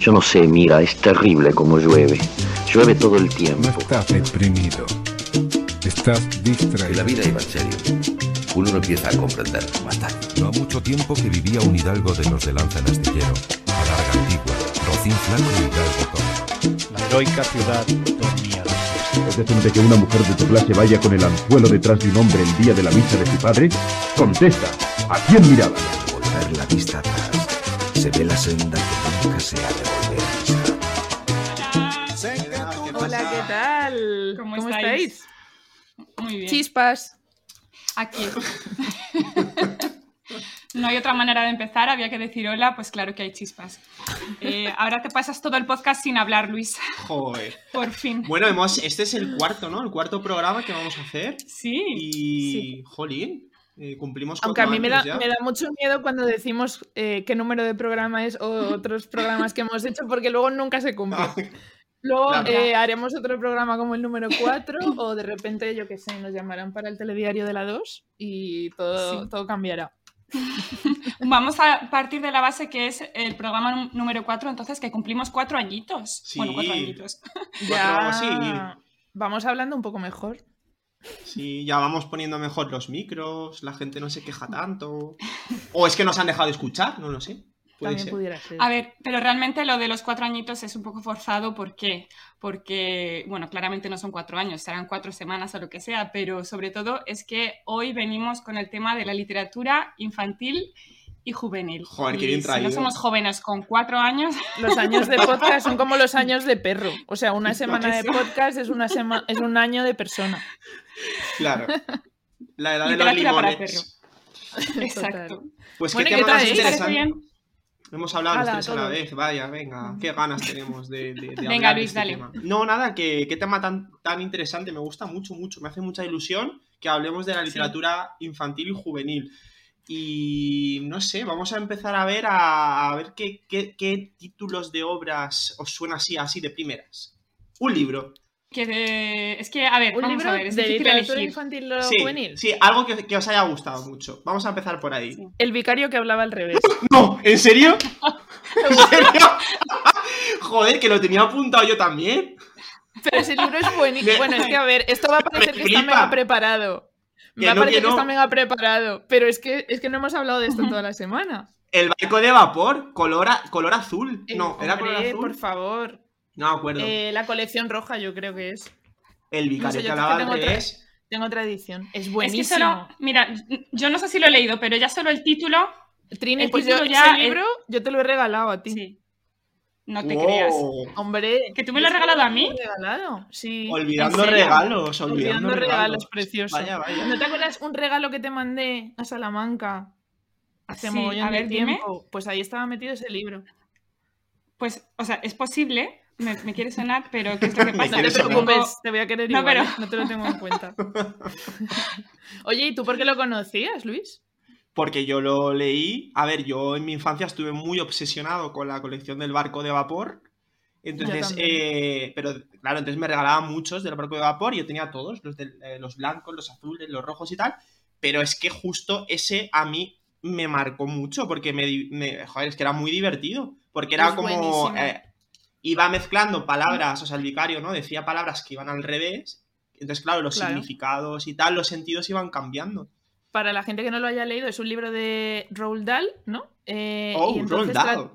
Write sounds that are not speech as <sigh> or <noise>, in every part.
Yo no sé, mira, es terrible como llueve. Llueve todo el No tiempo. estás deprimido. Estás En la distraído. vida iba en serio. Uno no empieza a comprender. No ha mucho tiempo que vivía un hidalgo de los de Lanza en Astillero. Alarga Antigua, Rocín Flaco y Hidalgo. La heroica ciudad dormía. ¿Es decente que una mujer de tu clase vaya con el anzuelo detrás de un hombre el día de la misa de su padre? Contesta, ¿a quién miraba? Al volver la vista atrás, se ve la senda que nunca se ha de volver a pisar. Hola, ¿qué tal? ¿Cómo estáis? estáis? Muy bien. Chispas. Aquí. no hay otra manera de empezar, había que decir hola, pues claro que hay chispas. Eh, ahora te pasas todo el podcast sin hablar, Luis. Joder. Por fin. Bueno, hemos, este es el cuarto, ¿no? El cuarto programa que vamos a hacer. Sí. Y, sí. jolín, eh, cumplimos Aunque a mí me da, años ya. me da mucho miedo cuando decimos eh, qué número de programa es o otros programas que hemos hecho, porque luego nunca se cumple. <laughs> Ah, Luego Claro. eh, haremos otro programa como el número 4 o de repente, yo qué sé, nos llamarán para el telediario de la 2 y todo, Sí. todo cambiará. <laughs> Vamos a partir de la base que es el programa nú- número 4, entonces que cumplimos cuatro añitos. Sí. Bueno, cuatro añitos. Cuatro, sí. vamos hablando un poco mejor. Sí, ya vamos poniendo mejor los micros, la gente no se queja tanto. O es que nos han dejado de escuchar, no lo sé. Puede También ser. pudiera ser. A ver, pero realmente lo de los cuatro añitos es un poco forzado. ¿Por qué? Porque, bueno, claramente no son cuatro años, serán cuatro semanas o lo que sea, pero sobre todo es que hoy venimos con el tema de la literatura infantil y juvenil. Joder, qué Y bien si traído. no somos jóvenes con cuatro años, <laughs> Los años de podcast son como los años de perro. O sea, una semana de podcast es, una sema- es un año de persona. Claro. La edad de los limones. exacto. Pues Bueno, qué ¿y qué tema más interesante. Hemos hablado los Hala, tres a la vez, vaya, venga, qué ganas tenemos de, de- de Venga, hablar de Luis, este dale. tema. No, nada, que qué tema tan, tan interesante, me gusta mucho, mucho, me hace mucha ilusión que hablemos de la literatura infantil y juvenil. Y no sé, vamos a empezar a ver a, a ver qué, qué- qué títulos de obras os suena así, así de primeras. Un libro. Que de- Es que, a ver, Un vamos libro a ver, es de literatura elegir. infantil o Sí, juvenil. sí, algo que, que os haya gustado mucho. Vamos a empezar por ahí. Sí. El vicario que hablaba al revés. <laughs> No, ¿en serio? ¿En serio? <laughs> Joder, que lo tenía apuntado yo también. Pero ese libro es buenísimo. Me- Bueno, es que a ver, esto va a parecer que está mega preparado. Que Va a parecer que que no. está mega preparado. Pero es que, es que no hemos hablado de esto toda la semana. El barco de vapor, color, a- color azul. Eh, No, ¿era color azul? por favor. No me acuerdo. Eh, la colección roja yo creo que es. el vicario no sé, que yo hablaba tengo otra- revés. Tengo otra edición. Es Es que buenísimo. solo, mira, yo no sé si lo he leído, pero ya solo el título, Trini, el pues yo, título ya ese libro yo te lo he regalado a ti. sí. No te Wow. creas. Hombre. ¿Que tú me lo has regalado a he mí? regalado, sí. Olvidando regalos, olvidando, Olvidando regalos, regalos. preciosos. Vaya, vaya. ¿No te acuerdas un regalo que te mandé a Salamanca hace Sí, mogollón a ver, de dime. tiempo? Pues ahí estaba metido ese libro. Pues, o sea, es posible, me, me quiere sonar, pero ¿qué es lo que <laughs> Me pasa? No te preocupes, te voy a querer No, igual, pero- ¿eh? no te lo tengo en cuenta. <laughs> Oye, ¿y tú por qué lo conocías, Luis? Porque yo lo leí. A ver, yo en mi infancia estuve muy obsesionado con la colección del barco de vapor. Entonces, eh, pero claro, entonces me regalaban muchos del barco de vapor y yo tenía todos, los, del- eh, los blancos, los azules, los rojos y tal. Pero es que justo ese a mí me marcó mucho porque me, joder, es que era muy divertido. Porque era Es como. eh, iba mezclando palabras, o sea, el vicario, ¿no? Decía palabras que iban al revés. Entonces, claro, los Claro. significados y tal, los sentidos iban cambiando. Para la gente que no lo haya leído, es un libro de Roald Dahl, ¿no? Eh, Oh, y entonces Roald Dahl.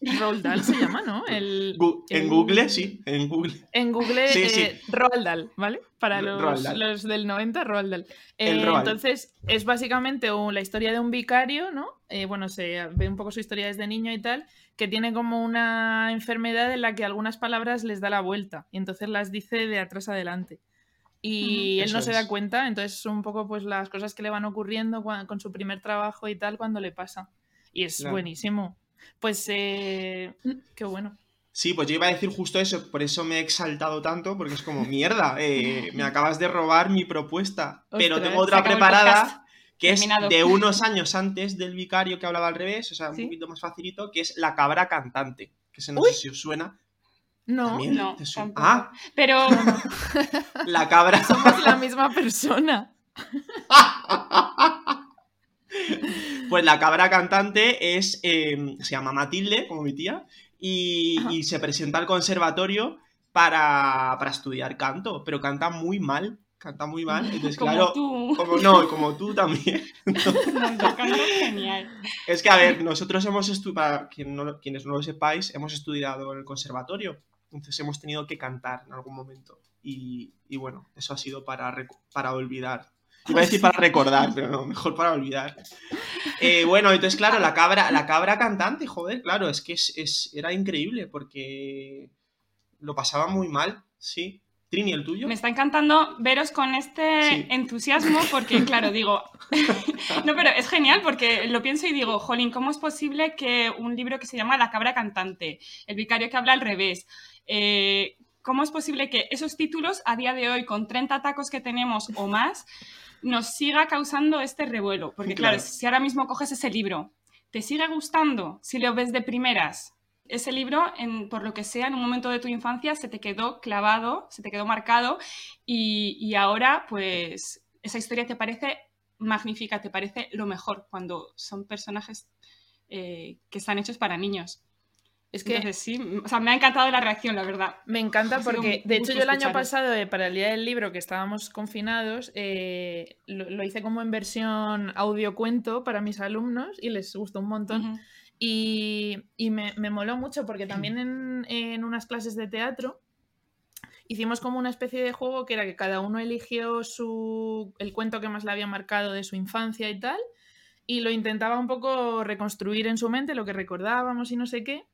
Roald Dahl se llama, ¿no? El, Gu- en el- Google, sí, en Google. En Google, Sí, eh, sí. Roald Dahl, ¿vale? Para los, Roald Dahl. los del 90, Roald Dahl. Eh, Roald. Entonces, es básicamente un- la historia de un vicario, ¿no? Eh, bueno, se ve un poco su historia desde niño y tal, que tiene como una enfermedad en la que algunas palabras les da la vuelta y entonces las dice de atrás adelante. Y él no Eso se da es. cuenta, entonces son un poco pues las cosas que le van ocurriendo con su primer trabajo y tal cuando le pasa. Y es Claro. buenísimo. Pues, eh, qué bueno. Sí, pues yo iba a decir justo eso, por eso me he exaltado tanto, porque es como, mierda, eh, me <laughs> acabas de robar mi propuesta. Pero tengo se otra preparada, que es de unos años antes del vicario que hablaba al revés, o sea, un Sí. poquito más facilito, que es La cabra cantante, que ese no Uy. sé si os suena. No, ¿También? no, ¿Te suena? Ah, Pero <laughs> la cabra. <laughs> somos la misma persona. <laughs> Pues la cabra cantante es, eh, se llama Matilde, como mi tía, y, y se presenta al conservatorio para, para estudiar canto, pero canta muy mal. Canta muy mal. <laughs> Entonces, Como claro. tú. Como, no, como tú también. <laughs> No, yo canto genial. Es que, a ver, nosotros hemos estudiado, para quien no lo- quienes no lo sepáis, hemos estudiado en el conservatorio. Entonces hemos tenido que cantar en algún momento. Y, y bueno, eso ha sido para, para olvidar. Iba a decir para <laughs> recordar, pero no, mejor para olvidar. Eh, bueno, entonces, claro, la cabra, la cabra cantante, joder, claro, es que es, es- era increíble porque lo pasaba muy mal, sí. Trini, ¿el tuyo? Me está encantando veros con este Sí. entusiasmo porque, claro, digo, <laughs> no, pero es genial porque lo pienso y digo, jolín, ¿cómo es posible que un libro que se llama La cabra cantante, el vicario que habla al revés, eh, ¿cómo es posible que esos títulos a día de hoy, con 30 tacos que tenemos o más, nos siga causando este revuelo? Porque, claro, Claro. si ahora mismo coges ese libro, ¿te sigue gustando si lo ves de primeras? ese libro, en- por lo que sea, en un momento de tu infancia se te quedó clavado, se te quedó marcado y, y ahora pues esa historia te parece magnífica, te parece lo mejor cuando son personajes eh, que están hechos para niños. Es que Entonces sí, o sea, me ha encantado la reacción, la verdad. Me encanta porque, de hecho, yo el año pasado, eh, para el día del libro, que estábamos confinados, eh, lo, lo hice como en versión audiocuento para mis alumnos y les gustó un montón. Y, y me, me moló mucho porque también en, en unas clases de teatro hicimos como una especie de juego que era que cada uno eligió su, el cuento que más le había marcado de su infancia y tal, y lo intentaba un poco reconstruir en su mente, lo que recordábamos y no sé qué.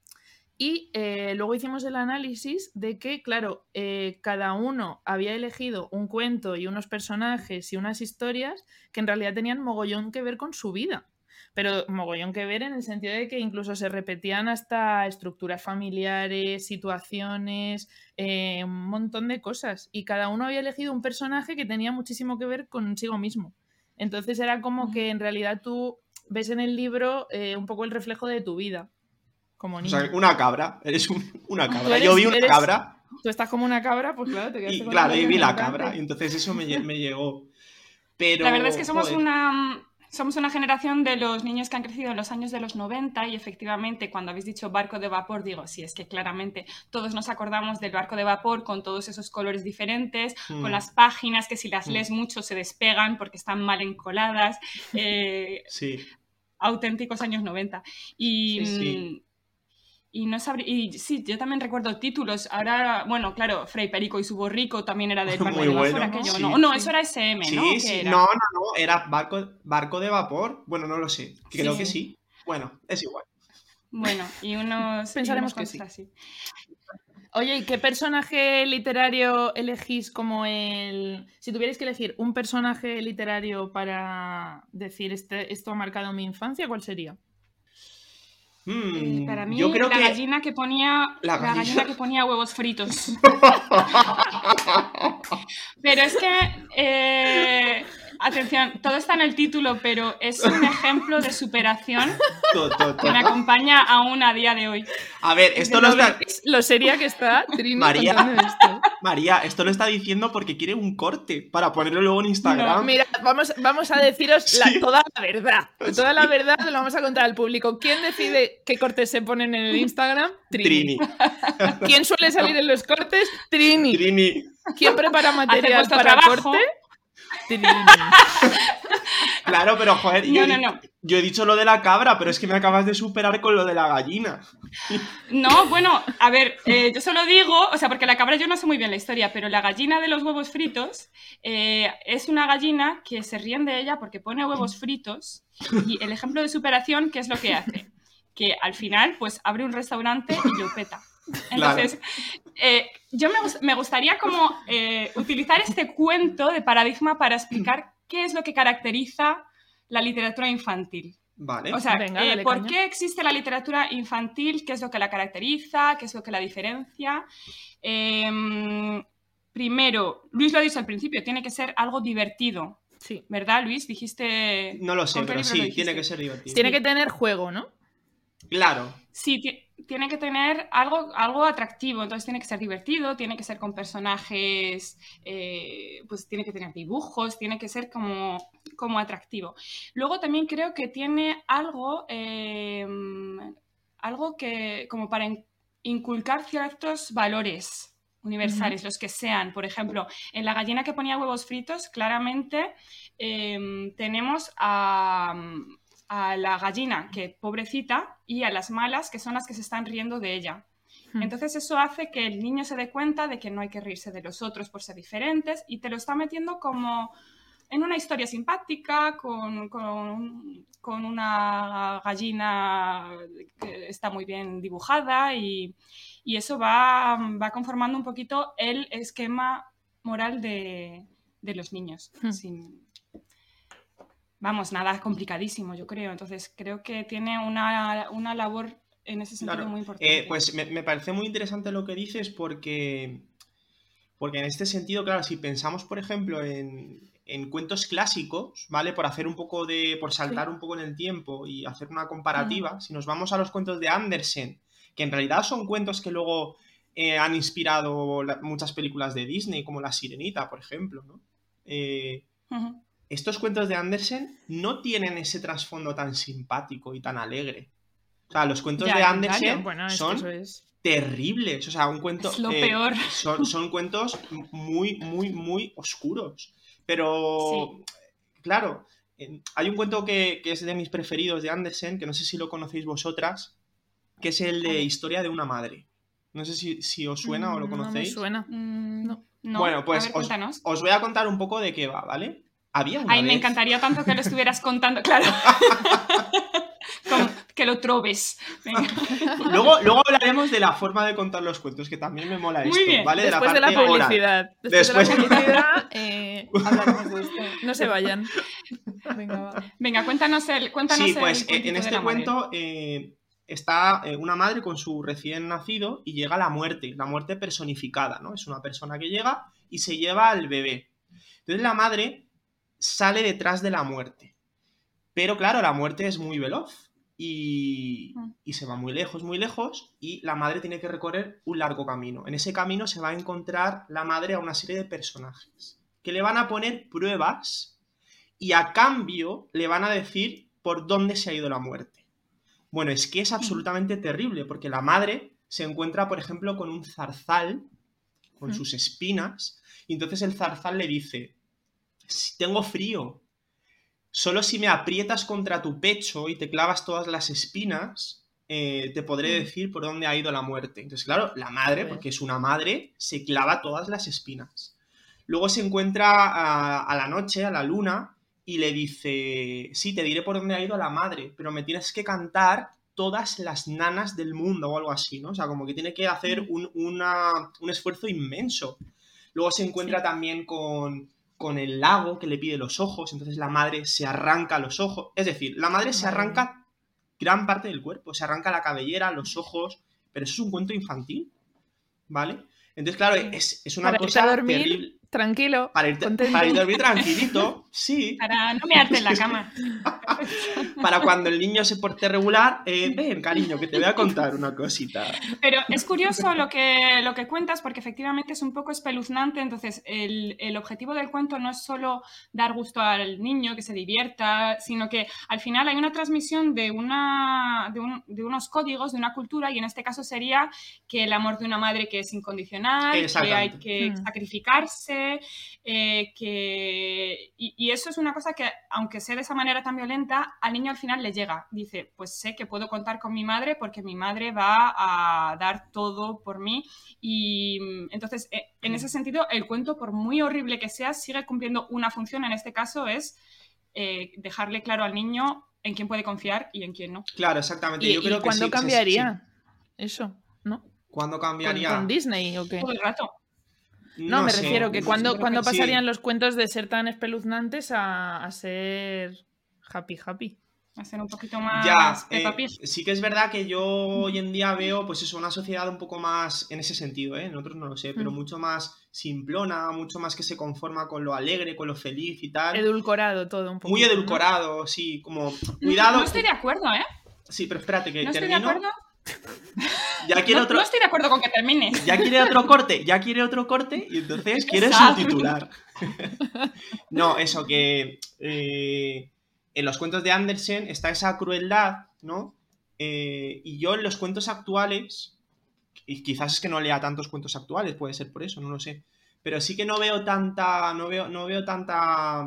Y eh, luego hicimos el análisis de que, claro, eh, cada uno había elegido un cuento y unos personajes y unas historias que en realidad tenían mogollón que ver con su vida. Pero mogollón que ver en el sentido de que incluso se repetían hasta estructuras familiares, situaciones, eh, un montón de cosas. Y cada uno había elegido un personaje que tenía muchísimo que ver consigo mismo. Entonces era como que en realidad tú ves en el libro un poco el reflejo de tu vida. Como O niño. sea, una cabra, eres un- una cabra. eres- Yo vi una eres- cabra Tú estás como una cabra, pues claro, te quedaste y con claro, y vi la cabra, y entonces eso me, me llegó. Pero, La verdad es que somos joder, una, somos una generación de los niños que han crecido en los años de los 90 y efectivamente cuando habéis dicho barco de vapor, digo, sí, es que claramente todos nos acordamos del barco de vapor con todos esos colores diferentes, mm, con las páginas que si las Mm. lees mucho se despegan porque están mal encoladas, eh, Sí, auténticos años 90. Y, Sí, sí. Y no sabría, y sí, yo también recuerdo títulos. Ahora, bueno, claro, Frei Perico y su borrico también era del <laughs> barco Muy de vapor, bueno, aquello, sí. ¿no? No, eso era SM, ¿no? sí, ¿Qué sí. era? No, no, no, era barco, barco de vapor. Bueno, no lo sé. Creo Sí. que sí. Bueno, es igual. Bueno, y <laughs> unos. y Pensaremos unos que así. Oye, ¿y qué personaje literario elegís como el... Si tuvierais que elegir un personaje literario para decir este, esto ha marcado mi infancia, ¿cuál sería? Mm, Eh, para mí, yo creo la que gallina que ponía. La La gallina. gallina. que ponía huevos fritos. <laughs> Pero es que. eh, atención, todo está en el título, pero es un <laughs> ejemplo de superación que me acompaña aún a día de hoy. A ver, esto lo ¿No está... lo seria que está Trini María. esto? María, esto lo está diciendo porque quiere un corte para ponerlo luego en Instagram. Mira, vamos, vamos a deciros la- Sí. toda la verdad. Toda la verdad lo vamos a contar al público. ¿Quién decide qué cortes se ponen en el Instagram? Trini. ¿Quién suele salir en los cortes? Trini. Trini. ¿Quién prepara material para trabajo. corte? <laughs> Claro, pero joder, yo, No, he no, no. yo he dicho lo de la cabra, pero es que me acabas de superar con lo de la gallina. No, bueno, a ver, eh, yo solo digo, o sea, porque la cabra yo no sé muy bien la historia, pero la gallina de los huevos fritos eh, es una gallina que se ríen de ella porque pone huevos fritos y el ejemplo de superación, ¿qué es lo que hace? Que al final, pues abre un restaurante y lo peta. Entonces, eh, yo me, me gustaría como eh, utilizar este cuento de paradigma para explicar qué es lo que caracteriza la literatura infantil. Vale. O sea, Venga, eh, ¿por caña. qué existe la literatura infantil? ¿Qué es lo que la caracteriza? ¿Qué es lo que la diferencia? Em, primero, Luis lo ha dicho al principio, tiene que ser algo divertido, Sí. ¿verdad, Luis? Dijiste... no lo sé, ¿con qué pero sí, tiene que ser divertido. Tiene que tener juego, ¿no? Claro. Sí, tiene que tener algo, algo atractivo, entonces tiene que ser divertido, tiene que ser con personajes, eh, pues tiene que tener dibujos, tiene que ser como, como atractivo. Luego también creo que tiene algo, eh, algo que como para inculcar ciertos valores universales, los que sean. Por ejemplo, en la gallina que ponía huevos fritos, claramente em, tenemos a, a la gallina, que pobrecita, y a las malas, que son las que se están riendo de ella. Hmm. Entonces eso hace que el niño se dé cuenta de que no hay que reírse de los otros por ser diferentes y te lo está metiendo como en una historia simpática, con, con- con una gallina que está muy bien dibujada y, y eso va, va conformando un poquito el esquema moral de, de los niños. Hmm. sin- vamos, nada complicadísimo, yo creo. Entonces creo que tiene una, una labor en ese sentido Claro, muy importante. Eh, pues me, me parece muy interesante lo que dices porque, porque en este sentido, claro, si pensamos, por ejemplo, en, en cuentos clásicos, ¿vale? Por hacer un poco de, por saltar un poco en el tiempo y hacer una comparativa, si nos vamos a los cuentos de Andersen, que en realidad son cuentos que luego eh, han inspirado la- muchas películas de Disney, como La Sirenita, por ejemplo, ¿no? Eh. Estos cuentos de Andersen no tienen ese trasfondo tan simpático y tan alegre. O sea, los cuentos Ya, de Andersen. Bueno, son es. terribles. O sea, un cuento. Es lo eh, peor. Son, son cuentos muy, muy, muy oscuros. Pero, claro, eh, hay un cuento que, que es de mis preferidos de Andersen, que no sé si lo conocéis vosotras, que es el A de. Historia de una madre. No sé si, si os suena o lo Mm, No me conocéis. suena. Mm, No. no. Bueno, pues ver, os voy a contar un poco de qué va, ¿vale? Había una Ay, me encantaría tanto que lo estuvieras contando, claro. <laughs> Como que lo trobes. <laughs> Luego, luego hablaremos de la forma de contar los cuentos, que también me mola Muy esto, bien. ¿vale? Después de la, parte publicidad. Después, Después- de la publicidad <laughs> eh, hablaremos de esto. No se vayan. Venga, va. Venga, cuéntanos el cuéntanos Sí, el pues en este cuento eh, está eh, una madre con su recién nacido y llega la muerte, la muerte personificada, ¿no? Es una persona que llega y se lleva al bebé. Entonces la madre sale detrás de la muerte. Pero claro, la muerte es muy veloz y, Mm. y se va muy lejos, muy lejos y la madre tiene que recorrer un largo camino. En ese camino se va a encontrar la madre a una serie de personajes que le van a poner pruebas y a cambio le van a decir por dónde se ha ido la muerte. Bueno, es que es absolutamente terrible porque la madre se encuentra, por ejemplo, con un zarzal, con Mm. sus espinas, y entonces el zarzal le dice, "Si tengo frío, solo si me aprietas contra tu pecho y te clavas todas las espinas, eh, te podré Mm. decir por dónde ha ido la muerte. Entonces, claro, la madre, porque es una madre, se clava todas las espinas. Luego se encuentra a, a la noche, a la luna, y le dice, sí, te diré por dónde ha ido la madre, pero me tienes que cantar todas las nanas del mundo o algo así, ¿no? O sea, como que tiene que hacer un, una- un esfuerzo inmenso. Luego se encuentra también con, con el lago que le pide los ojos, entonces la madre se arranca los ojos. Es decir, la madre se arranca gran parte del cuerpo, se arranca la cabellera, los ojos, pero eso es un cuento infantil, ¿vale? Entonces, claro, es, es una Para cosa dormir, terrible. Tranquilo. Para irte, para ir a dormir <laughs> tranquilito, sí. Para no mearte en la cama. <laughs> Para cuando el niño se porte regular, eh, ven, cariño, que te voy a contar una cosita. Pero es curioso lo que, lo que cuentas porque efectivamente es un poco espeluznante. Entonces, el, el objetivo del cuento no es solo dar gusto al niño, que se divierta, sino que al final hay una transmisión de, una, de, un- de unos códigos, de una cultura, y en este caso sería que el amor de una madre que es incondicional, que hay que Hmm. sacrificarse, eh, que... Y, y eso es una cosa que, aunque sea de esa manera tan violenta, al niño al final le llega. Dice, pues sé que puedo contar con mi madre porque mi madre va a dar todo por mí. Y mm, entonces, eh, en ese sentido, el cuento, por muy horrible que sea, sigue cumpliendo una función. En este caso es eh, dejarle claro al niño en quién puede confiar y en quién no. Claro, exactamente. ¿Y, Yo y creo que cuándo sí, que se- cambiaría eso? ¿No? sí. ¿Cuándo ¿Con, cambiaría? con Disney o qué? Todo el rato. No, me sé. refiero que cuando, cuando sí. pasarían los cuentos de ser tan espeluznantes a, a ser happy happy. Hacer un poquito más Ya, eh, sí que es verdad que yo hoy en día veo, pues eso, una sociedad un poco más, en ese sentido, ¿eh? En otros no lo sé, pero Mm. mucho más simplona, mucho más que se conforma con lo alegre, con lo feliz y tal. Edulcorado todo un poco. Muy edulcorado, sí, como, cuidado. No estoy de acuerdo, ¿eh? Sí, pero espérate, que No estoy de termino. acuerdo. <laughs> Ya quiere No, otro, no estoy de acuerdo con que termines. <laughs> ya quiere otro corte, ya quiere otro corte y entonces quiere subtitular. <laughs> no, eso que eh, en los cuentos de Andersen está esa crueldad, ¿no? Eh, y yo en los cuentos actuales, Y quizás es que no lea tantos cuentos actuales, puede ser por eso, no lo sé. Pero sí que no veo tanta, no veo, no veo tanta,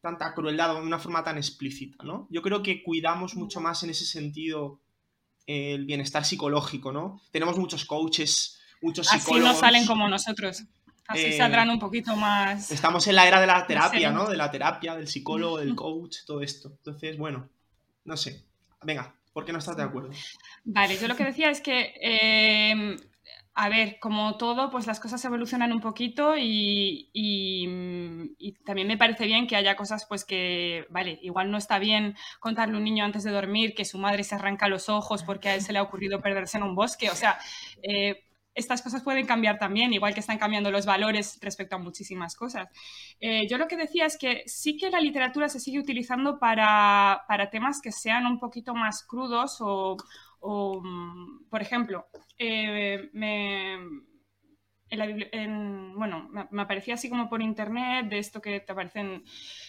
tanta crueldad de una forma tan explícita, ¿no? Yo creo que cuidamos mucho más en ese sentido el bienestar psicológico, ¿no? Tenemos muchos coaches, muchos psicólogos. Así no salen como nosotros. Así Eh, saldrán un poquito más. Estamos en la era de la terapia. ¿no? De la terapia, del psicólogo, del <laughs> coach, todo esto. Entonces, bueno, no sé. Venga, ¿por qué no estás de acuerdo? Vale, yo lo que decía es que, eh, a ver, como todo, pues las cosas evolucionan un poquito mm, y también me parece bien que haya cosas, pues que, vale, igual no está bien contarle a un niño antes de dormir que su madre se arranca los ojos porque a él se le ha ocurrido perderse en un bosque. O sea, eh, estas cosas pueden cambiar también, igual que están cambiando los valores respecto a muchísimas cosas. Eh, yo lo que decía es que sí que la literatura se sigue utilizando para, para temas que sean un poquito más crudos o, o, mm, por ejemplo, eh, me, en la en- bueno, me, me aparecía así como por internet de esto que te aparecen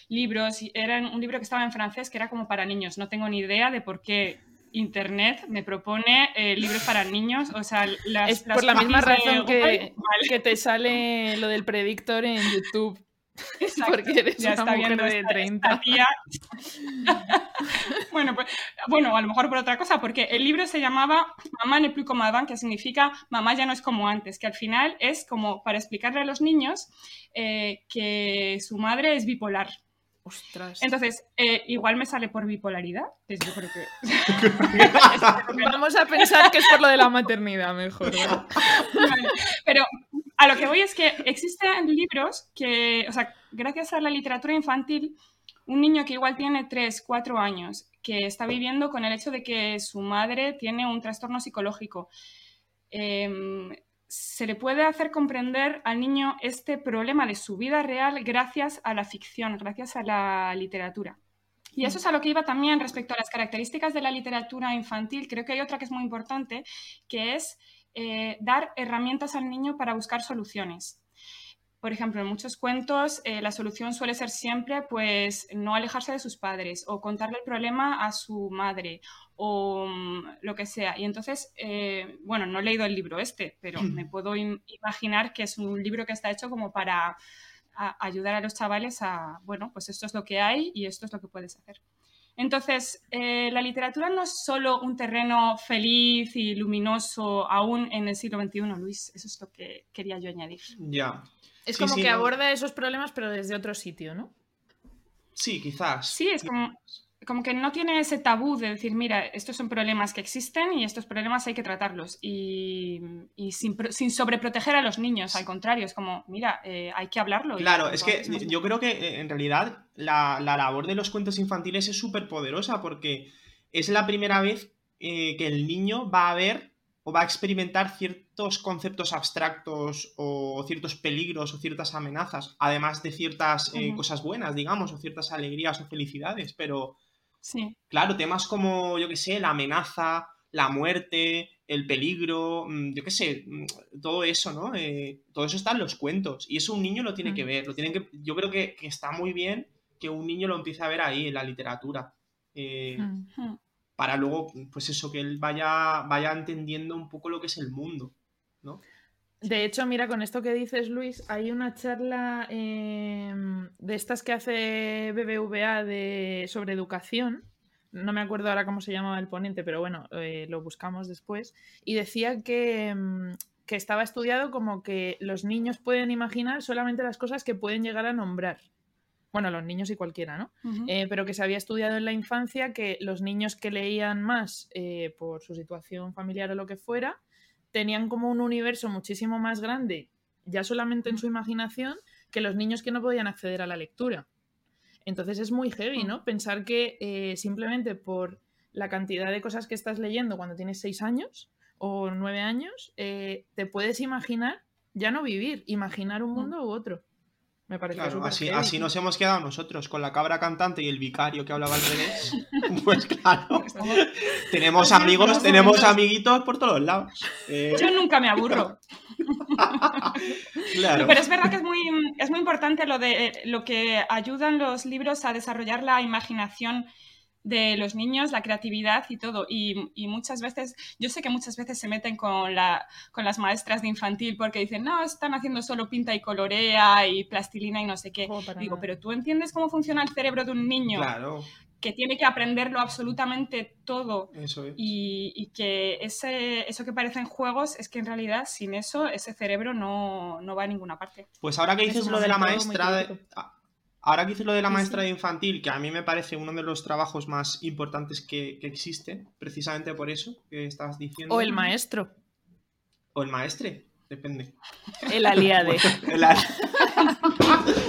libros. Y era un libro que estaba en francés que era como para niños. No tengo ni idea de por qué internet me propone eh, libros para niños. O sea, las, Es las por la misma de razón que, vale, que te sale lo del predictor en YouTube. <laughs> exacto. Porque eres Ya una está mujer viendo de esta- 30. esta tía. <laughs> bueno, pues, bueno, a lo mejor por otra cosa, porque el libro se llamaba Mamá ne plus comme avant, que significa Mamá ya no es como antes, que al final es como para explicarle a los niños eh, que su madre es bipolar. Ostras. Entonces, eh, igual me sale por bipolaridad. pues yo creo que... <laughs> <laughs> Vamos a pensar que es por lo de la maternidad, mejor. Pero a lo que voy es que existen libros que, o sea, gracias a la literatura infantil, un niño que igual tiene 3, 4 años, que está viviendo con el hecho de que su madre tiene un trastorno psicológico, em, se le puede hacer comprender al niño este problema de su vida real gracias a la ficción, gracias a la literatura. Y eso es a lo que iba también respecto a las características de la literatura infantil. Creo que hay otra que es muy importante, que es eh, dar herramientas al niño para buscar soluciones. Por ejemplo, en muchos cuentos eh, la solución suele ser siempre pues no alejarse de sus padres o contarle el problema a su madre o mm, lo que sea. Y entonces, eh, bueno, no he leído el libro este, pero me <laughs> puedo im- imaginar que es un libro que está hecho como para a- ayudar a los chavales a, bueno, pues esto es lo que hay y esto es lo que puedes hacer. Entonces, eh, la literatura no es solo un terreno feliz y luminoso aún en el siglo XXI, Luis. Eso es lo que quería yo añadir. Ya. Es Sí, como sí, que no. aborda esos problemas, pero desde otro sitio, ¿no? Sí, quizás. Sí, es como, como que no tiene ese tabú de decir, mira, estos son problemas que existen y estos problemas hay que tratarlos. Y, y sin, sin sobreproteger a los niños, al contrario, es como, mira, eh, hay que hablarlo. y Claro, es que yo creo que eh, en realidad la, la labor de los cuentos infantiles es súper poderosa porque es la primera vez eh, que el niño va a ver o va a experimentar ciertos conceptos abstractos o ciertos peligros o ciertas amenazas, además de ciertas eh, cosas buenas, digamos, o ciertas alegrías o felicidades, pero Sí, Claro, temas como, yo qué sé, la amenaza, la muerte, el peligro, mm, yo qué sé, mm, todo eso, ¿no? Eh, todo eso está en los cuentos. Y eso un niño lo tiene que ver. Lo tiene que, yo creo que, que está muy bien que un niño lo empiece a ver ahí, en la literatura. Eh. Para luego, pues eso, que él vaya, vaya entendiendo un poco lo que es el mundo, ¿no? De hecho, mira, con esto que dices, Luis, hay una charla eh, de estas que hace BBVA de, sobre educación. No me acuerdo ahora cómo se llamaba el ponente, pero bueno, eh, lo buscamos después. Y decía que, mm, que estaba estudiado como que los niños pueden imaginar solamente las cosas que pueden llegar a nombrar. Bueno, los niños y cualquiera, ¿no? Eh, pero que se había estudiado en la infancia que los niños que leían más eh, por su situación familiar o lo que fuera, tenían como un universo muchísimo más grande, ya solamente en su imaginación, que los niños que no podían acceder a la lectura. Entonces es muy heavy, ¿no? Pensar que eh, simplemente por la cantidad de cosas que estás leyendo cuando tienes seis años o nueve años, eh, te puedes imaginar, ya no vivir, imaginar un mundo u otro. Me parece Claro, así, heavy. así nos hemos quedado nosotros, con la cabra cantante y el vicario que hablaba al revés. <laughs> Pues claro, tenemos amigos, tenemos amiguitos por todos lados. Eh, Yo nunca me aburro. <laughs> claro. Pero es verdad que es muy, es muy importante lo de lo que ayudan los libros a desarrollar la imaginación de los niños, la creatividad y todo. Y, y, muchas veces, yo sé que muchas veces se meten con, la, con las maestras de infantil porque dicen, no, están haciendo solo pinta y colorea y plastilina y no sé qué. Oh, Digo, nada. pero tú entiendes cómo funciona el cerebro de un niño Claro, que tiene que aprenderlo absolutamente todo eso es. y, y que ese, eso que parecen juegos es que en realidad sin eso ese cerebro no, no va a ninguna parte. Pues ahora que Es dices lo de la maestra, de- ahora que dices lo de la maestra sí. de infantil, que a mí me parece uno de los trabajos más importantes que, que existe, precisamente por eso que estás diciendo. O el maestro, O el maestre, depende. el aliade. <laughs> El a- <laughs>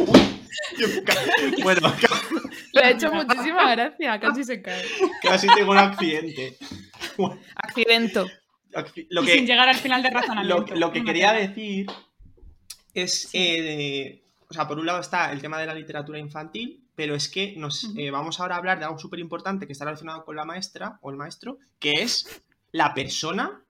Uy, ca- bueno, ca- <laughs> Le ha hecho muchísima gracia, casi se cae. casi tengo un accidente. Bueno, Accidento. Lo y que, sin llegar al final de lo, razonamiento. lo que Una quería decir es, Sí. eh, o sea, por un lado está el tema de la literatura infantil, pero es que nos eh, vamos ahora a hablar de algo súper importante que está relacionado con la maestra o el maestro, que es la persona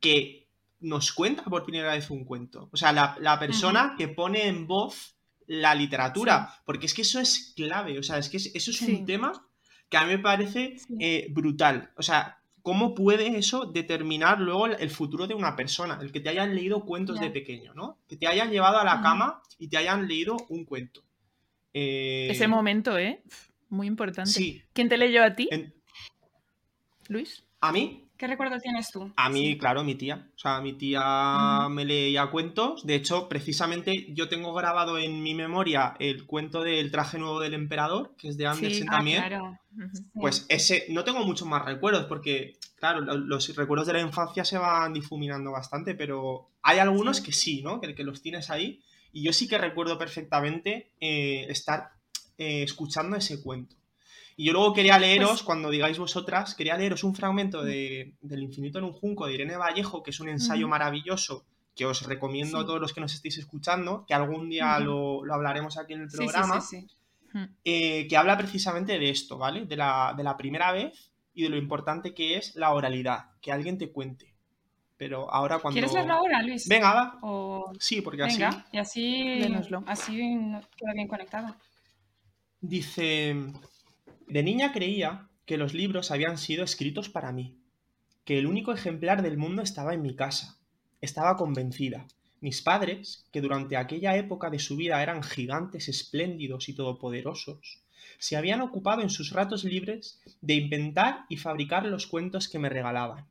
que nos cuenta por primera vez un cuento. O sea, la, la persona que pone en voz la literatura, porque es que eso es clave, o sea, es que es- eso es Sí. un tema que a mí me parece Sí. eh, brutal. O sea, ¿cómo puede eso determinar luego el- futuro de una persona? El que te hayan leído cuentos de pequeño, ¿no? Que te hayan llevado a la cama y te hayan leído un cuento. Eh, Ese momento, ¿eh? Muy importante. Sí. ¿Quién te leyó a ti, en- Luis? a mí, ¿Qué recuerdo tienes tú? a mí, Sí. claro, mi tía. O sea, mi tía me leía cuentos. De hecho, precisamente yo tengo grabado en mi memoria el cuento del traje nuevo del emperador, que es de Andersen Sí. Ah, también. claro. Pues ese, no tengo muchos más recuerdos porque, claro, lo- los recuerdos de la infancia se van difuminando bastante, pero hay algunos Sí. que sí, ¿no? Que, que los tienes ahí. Y yo sí que recuerdo perfectamente eh, estar eh, escuchando ese cuento. Y yo luego quería leeros, Pues- cuando digáis vosotras, quería leeros un fragmento de, del infinito en un junco de Irene Vallejo, que es un ensayo maravilloso que os recomiendo a todos los que nos estéis escuchando, que algún día lo, lo hablaremos aquí en el Sí, sí, programa sí, sí. eh, que habla precisamente de esto, ¿vale? De la, de la primera vez y de lo importante que es la oralidad, que alguien te cuente. Pero ahora cuando... ¿Quieres leerlo ahora, Luis? Venga, va. O... Sí, porque así Venga, y así, Léenoslo. así queda bien conectado. dice... De niña creía que los libros habían sido escritos para mí, que el único ejemplar del mundo estaba en mi casa. Estaba convencida. Mis padres, que durante aquella época de su vida eran gigantes espléndidos y todopoderosos, se habían ocupado en sus ratos libres de inventar y fabricar los cuentos que me regalaban.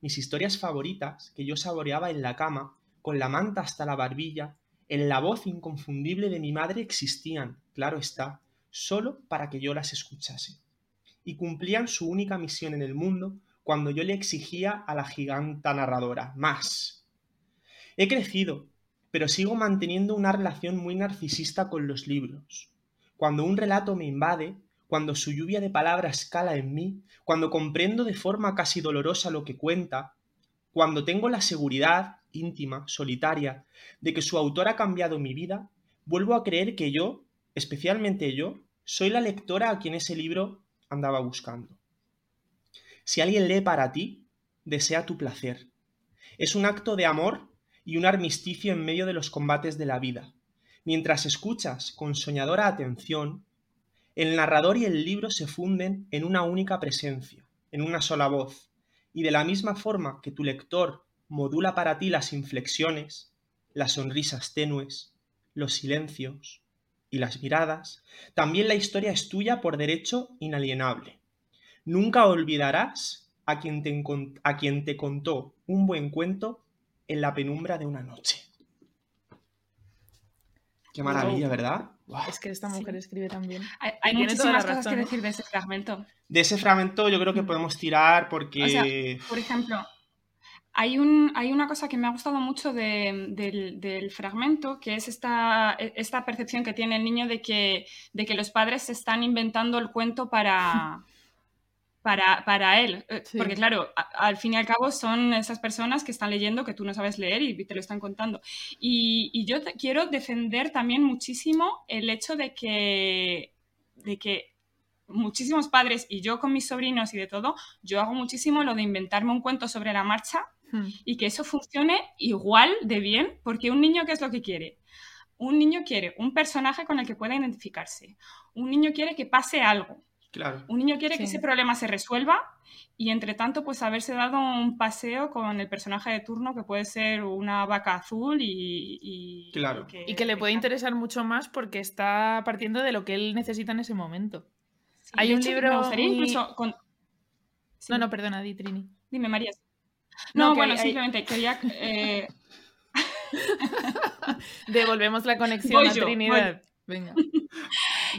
Mis historias favoritas, que yo saboreaba en la cama, con la manta hasta la barbilla, en la voz inconfundible de mi madre existían, claro está, solo para que yo las escuchase. Y cumplían su única misión en el mundo cuando yo le exigía a la giganta narradora más. He crecido, pero sigo manteniendo una relación muy narcisista con los libros. Cuando un relato me invade, cuando su lluvia de palabras cala en mí, cuando comprendo de forma casi dolorosa lo que cuenta, cuando tengo la seguridad íntima, solitaria, de que su autor ha cambiado mi vida, vuelvo a creer que yo, especialmente yo, soy la lectora a quien ese libro andaba buscando. Si alguien lee para ti, desea tu placer. Es un acto de amor y un armisticio en medio de los combates de la vida. Mientras escuchas con soñadora atención, el narrador y el libro se funden en una única presencia, en una sola voz, y de la misma forma que tu lector modula para ti las inflexiones, las sonrisas tenues, los silencios y las miradas, también la historia es tuya por derecho inalienable. Nunca olvidarás a quien te, a quien te contó un buen cuento en la penumbra de una noche. Qué maravilla, ¿verdad? Es que esta mujer escribe también. Hay, hay muchísimas cosas razón, que decir de ese fragmento. De ese fragmento yo creo que podemos tirar porque... O sea, Por ejemplo, hay, un, hay una cosa que me ha gustado mucho de- del, del fragmento, que es esta, esta percepción que tiene el niño de que, de que los padres se están inventando el cuento para, <laughs> para, para él. Eh, Sí. Porque claro, a- al fin y al cabo son esas personas que están leyendo que tú no sabes leer y te lo están contando. Y, y yo te- quiero defender también muchísimo el hecho de que, de que muchísimos padres y yo con mis sobrinos y de todo, yo hago muchísimo lo de inventarme un cuento sobre la marcha Hmm. y que eso funcione igual de bien, porque un niño, ¿qué es lo que quiere? Un niño quiere un personaje con el que pueda identificarse. Un niño quiere que pase algo. Claro. Un niño quiere que ese problema se resuelva y entre tanto pues haberse dado un paseo con el personaje de turno que puede ser una vaca azul y... y- Claro. Y que le puede interesar mucho más porque está partiendo de lo que él necesita en ese momento. Sí, Hay un hecho, libro Me gustaría muy- incluso con... Sí, No, no, perdona, di Trini. Dime, María. No, bueno, hay- simplemente quería... eh, <laughs> Devolvemos la conexión Voy a yo, Trinidad. Venga. <laughs>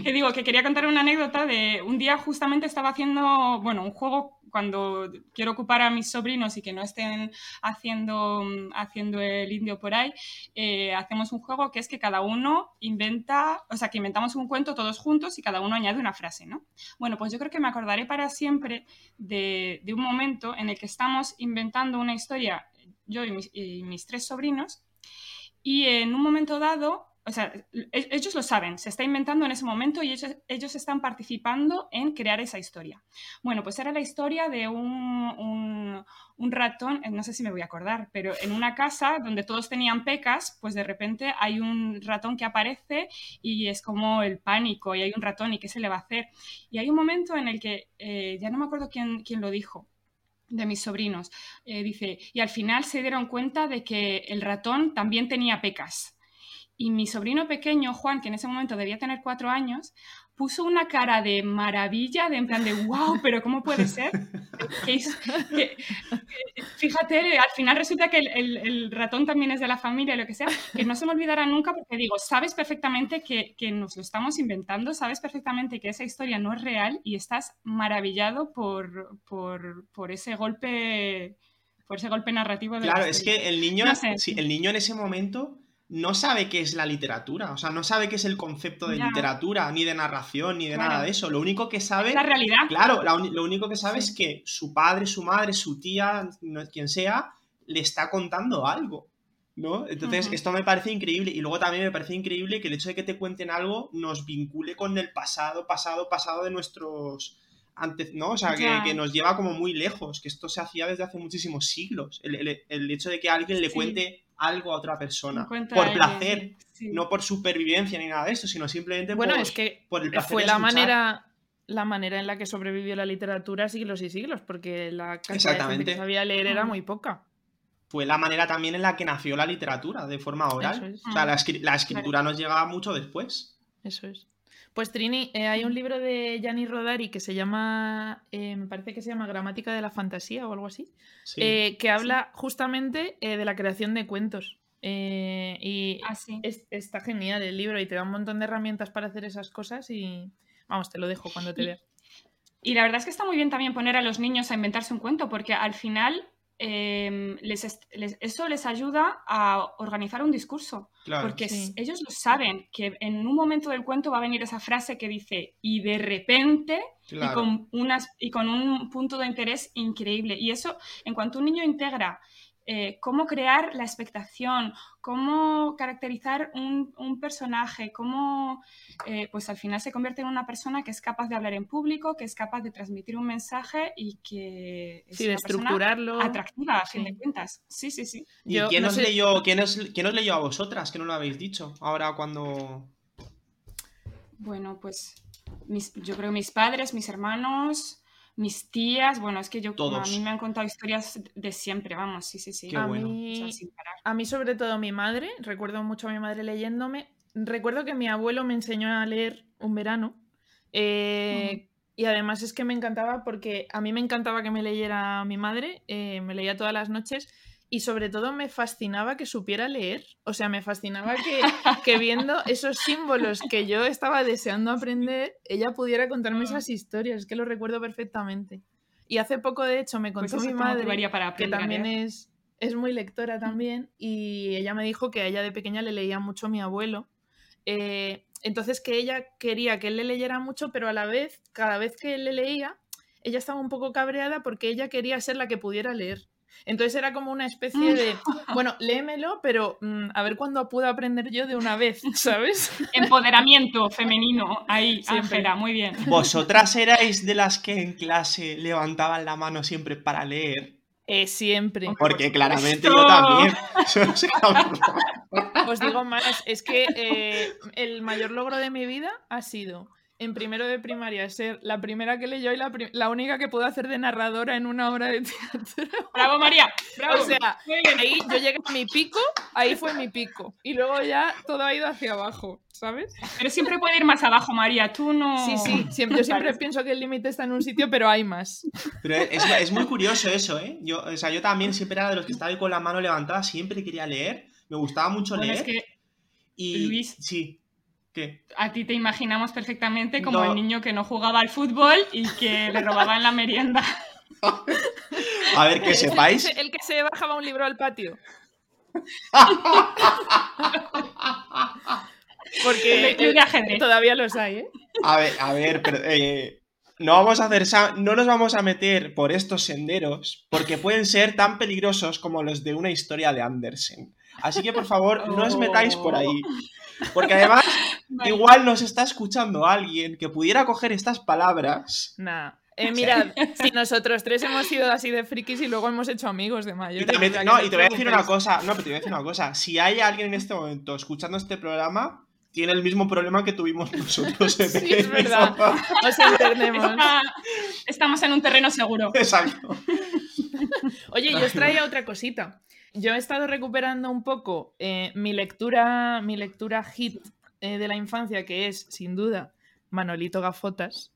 Que digo, que quería contar una anécdota de un día justamente estaba haciendo, bueno, un juego cuando quiero ocupar a mis sobrinos y que no estén haciendo, mm, haciendo el indio por ahí, eh, hacemos un juego que es que cada uno inventa, o sea, que inventamos un cuento todos juntos y cada uno añade una frase, ¿no? Bueno, pues yo creo que me acordaré para siempre de, un momento en el que estamos inventando una historia, yo y mis tres sobrinos, y en un momento dado, o sea, e- ellos lo saben, se está inventando en ese momento y ellos, ellos están participando en crear esa historia. Bueno, pues era la historia de un, un- ratón, eh, no sé si me voy a acordar, pero en una casa donde todos tenían pecas, pues de repente hay un ratón que aparece y es como el pánico y hay un ratón y qué se le va a hacer. Y hay un momento en el que, eh, ya no me acuerdo quién, quién lo dijo, de mis sobrinos, eh, dice, y al final se dieron cuenta de que el ratón también tenía pecas. Y mi sobrino pequeño, Juan, que en ese momento debía tener cuatro años, puso una cara de maravilla, de en plan de wow, pero ¿cómo puede ser? Que es- que- que- fíjate, al final resulta que el, el- el ratón también es de la familia, lo que sea, que no se me olvidará nunca porque digo, sabes perfectamente que, que nos lo estamos inventando, sabes perfectamente que esa historia no es real y estás maravillado por, por, por ese golpe por ese golpe narrativo de Claro, es que el niño, No sé. sí, el niño en ese momento no sabe qué es la literatura, o sea, no sabe qué es el concepto de literatura, ni de narración, ni de Claro. nada de eso. Lo único que sabe, Es la realidad. claro, la lo único que sabe Sí. es que su padre, su madre, su tía, no- quien sea, le está contando algo. ¿No? Entonces, esto me parece increíble. Y luego también me parece increíble que el hecho de que te cuenten algo nos vincule con el pasado, pasado, pasado de nuestros antes, ¿no? O sea, que, nos lleva como muy lejos, que esto se hacía desde hace muchísimos siglos. El, el- el hecho de que alguien le Sí. cuente algo a otra persona. Encuentra Por placer, sí. no por supervivencia ni nada de esto, sino simplemente Bueno, por, es que por el placer fue de la manera, la manera en la que sobrevivió la literatura siglos y siglos, porque la cantidad de gente que sabía leer era muy poca. Fue la manera también en la que nació la literatura, de forma oral. Es. O sea, la, escri- la escritura nos llega mucho después. Eso es. Pues Trini, eh, hay un libro de Gianni Rodari que se llama, eh, me parece que se llama Gramática de la Fantasía o algo así, Sí. eh, que habla justamente de la creación de cuentos. Y Así. es- está genial el libro y te da un montón de herramientas para hacer esas cosas y vamos, te lo dejo cuando te veas. Y la verdad es que está muy bien también poner a los niños a inventarse un cuento, porque al final eh, les les- eso les ayuda a organizar un discurso. claro. Porque Sí. ellos lo saben, que en un momento del cuento va a venir esa frase que dice, y de repente, claro. y, con unas, y con un punto de interés increíble. Y eso, en cuanto un niño integra eh, cómo crear la expectación, cómo caracterizar un, un personaje, cómo, eh, pues al final se convierte en una persona que es capaz de hablar en público, que es capaz de transmitir un mensaje y que es Sí, de una persona estructurarlo. atractiva a fin Sí. de cuentas. Sí, sí, sí. ¿Y Yo quién, no os sé- leyó, quién, os, quién os leyó a vosotras? Que no lo habéis dicho. Ahora cuando... Bueno, pues mis- yo creo mis padres, mis hermanos, mis tías, bueno, es que yo Todos. a mí me han contado historias de siempre, vamos, sí, sí, sí. Qué a, bueno. O sea, mí, sin parar. a mí sobre todo mi madre, recuerdo mucho a mi madre leyéndome, recuerdo que mi abuelo me enseñó a leer un verano eh, y además es que me encantaba porque a mí me encantaba que me leyera mi madre, eh, me leía todas las noches y sobre todo me fascinaba que supiera leer, o sea, me fascinaba que, <laughs> que viendo esos símbolos que yo estaba deseando aprender, ella pudiera contarme Mm. esas historias, es que lo recuerdo perfectamente. Y hace poco, de hecho, me Pues contó eso mi madre para que aprender a también es, es muy lectora también, y ella me dijo que a ella de pequeña le leía mucho mi abuelo. Eh, entonces que ella quería que él le leyera mucho, pero a la vez, cada vez que él le leía, ella estaba un poco cabreada porque ella quería ser la que pudiera leer. Entonces era como una especie de, <laughs> bueno, léemelo, pero mm, a ver cuándo puedo aprender yo de una vez, <laughs> ¿sabes? Empoderamiento femenino, ahí, Siempre. Ángela, muy bien. ¿Vosotras erais de las que en clase levantaban la mano siempre para leer? Eh, siempre. Porque claramente yo también. <laughs> Os digo más, es que eh, el mayor logro de mi vida ha sido en primero de primaria ser la primera que leyó y la, la única que pudo hacer de narradora en una obra de teatro. ¡Bravo, María! ¡Bravo! O sea, ahí yo llegué a mi pico, ahí fue mi pico. Y luego ya todo ha ido hacia abajo, ¿sabes? Pero siempre puede ir más abajo, María. Tú no. Sí, sí, siempre, yo siempre pienso que el límite está en un sitio, pero hay más. Pero es, es muy curioso eso, ¿eh? Yo, o sea, yo también siempre era de los que estaba ahí con la mano levantada, siempre quería leer, me gustaba mucho Bueno, leer. es que y Luis- sí, ¿qué? a ti te imaginamos perfectamente como No. el niño que no jugaba al fútbol y que le robaban la merienda. <laughs> A ver, que El- sepáis. El, que se bajaba un libro al patio. <laughs> Porque todavía los hay, ¿eh? A ver, a ver, pero, eh, no vamos a hacer no nos vamos a meter por estos senderos porque pueden ser tan peligrosos como los de una historia de Andersen. Así que por favor, no os metáis por ahí. Porque además, <laughs> Vale. igual nos está escuchando alguien que pudiera coger estas palabras. Nah. Eh, <laughs> mirad, si nosotros tres hemos sido así de frikis y luego hemos hecho amigos de Y, mayores. también- o sea, que no, y te voy a decir una cosa. No, pero te voy a decir una cosa. Si hay alguien en este momento escuchando este programa, tiene el mismo problema que tuvimos nosotros. <laughs> Sí, es verdad. Os entendemos. Estamos en un terreno seguro. Exacto. Oye, yo os traía otra cosita. Yo he estado recuperando un poco eh, mi lectura, mi lectura hit eh, de la infancia, que es, sin duda, Manolito Gafotas.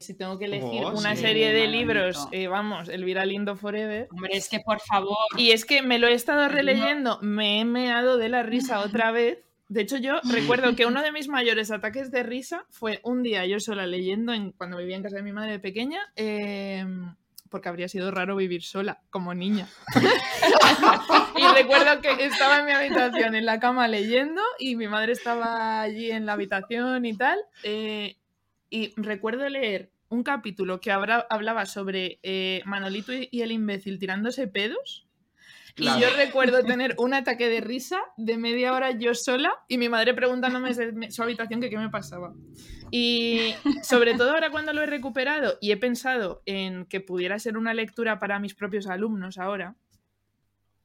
Si tengo que elegir Oh, una sí, serie de Manolito. libros, eh, vamos, Elvira Lindo Forever. Hombre, es que por favor. Y es que me lo he estado releyendo, me he meado de la risa otra vez. De hecho, yo <laughs> recuerdo que uno de mis mayores ataques de risa fue un día yo sola leyendo en, cuando vivía en casa de mi madre de pequeña, eh, porque habría sido raro vivir sola como niña. <laughs> y recuerdo que estaba en mi habitación en la cama leyendo y mi madre estaba allí en la habitación y tal. eh, y recuerdo leer un capítulo que hablaba sobre eh, Manolito y el imbécil tirándose pedos. Claro. Y yo recuerdo tener un ataque de risa de media hora yo sola y mi madre preguntándome desde su habitación que qué me pasaba. Y sobre todo ahora cuando lo he recuperado y he pensado en que pudiera ser una lectura para mis propios alumnos ahora,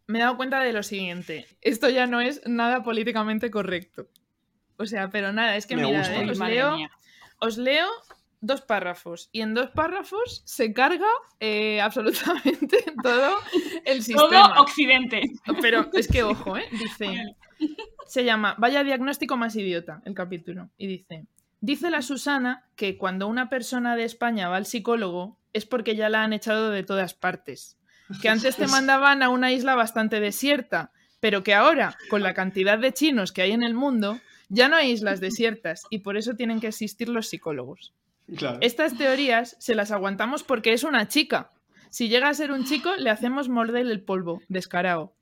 me he dado cuenta de lo siguiente. Esto ya no es nada políticamente correcto. O sea, pero nada, es que Me mirad, gusta. eh, os, leo, os leo dos párrafos y en dos párrafos se carga eh, <laughs> absolutamente todo el sistema. Todo Occidente. Pero es que ojo, ¿eh? Dice. <laughs> Se llama Vaya diagnóstico más idiota, el capítulo. Y dice. Dice la Susana que cuando una persona de España va al psicólogo es porque ya la han echado de todas partes. Que <laughs> antes te mandaban a una isla bastante desierta, pero que ahora, con la cantidad de chinos que hay en el mundo, ya no hay islas desiertas y por eso tienen que existir los psicólogos. Claro. Estas teorías se las aguantamos porque es una chica. Si llega a ser un chico, le hacemos morder el polvo, descarado.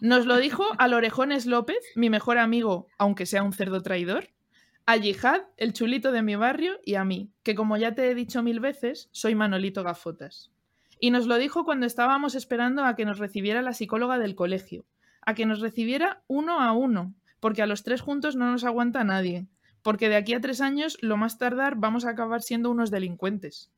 Nos lo dijo <laughs> al Orejones López, mi mejor amigo, aunque sea un cerdo traidor, a Yihad, el chulito de mi barrio, y a mí, que como ya te he dicho mil veces, soy Manolito Gafotas. Y nos lo dijo cuando estábamos esperando a que nos recibiera la psicóloga del colegio, a que nos recibiera uno a uno, porque a los tres juntos no nos aguanta nadie, porque de aquí a tres años, lo más tardar, vamos a acabar siendo unos delincuentes.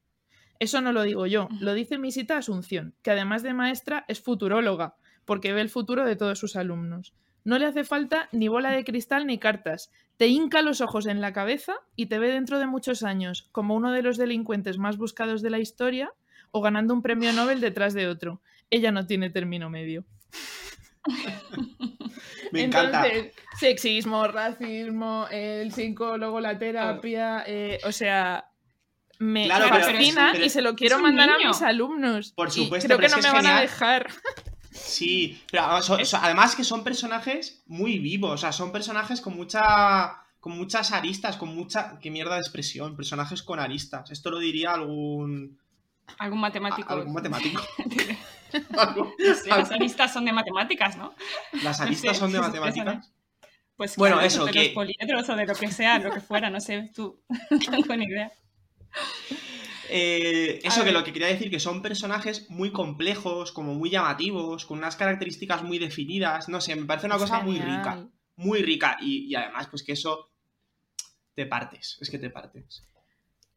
Eso no lo digo yo, lo dice Misita Asunción, que además de maestra es futuróloga, porque ve el futuro de todos sus alumnos. No le hace falta ni bola de cristal ni cartas. Te hinca los ojos en la cabeza y te ve dentro de muchos años como uno de los delincuentes más buscados de la historia o ganando un premio Nobel detrás de otro. Ella no tiene término medio. <laughs> Me encanta. Entonces, sexismo, racismo, el psicólogo, la terapia, eh, o sea, me Claro, fascina pero- y se lo quiero mandar a mis alumnos. Por Y supuesto, creo pero que no que me van a dejar. Sí, pero además, son- son- además que son personajes muy vivos, o sea, son personajes con mucha con muchas aristas, con mucha qué mierda de expresión, personajes con aristas. Esto lo diría algún Algún matemático. a- algún matemático. <laughs> <laughs> <laughs> Algo- Las aristas son de matemáticas, ¿no? Las <laughs> no aristas sé, son de matemáticas. Pues Bueno, claro, eso, de que- los poliedros o de lo que sea, lo que fuera, no sé, tú. <laughs> No tengo ni idea. Eh, eso que lo que quería decir que son personajes muy complejos, como muy llamativos, con unas características muy definidas, no sé, me parece una Es cosa muy rica, muy rica y, y además pues que eso te partes, es que te partes.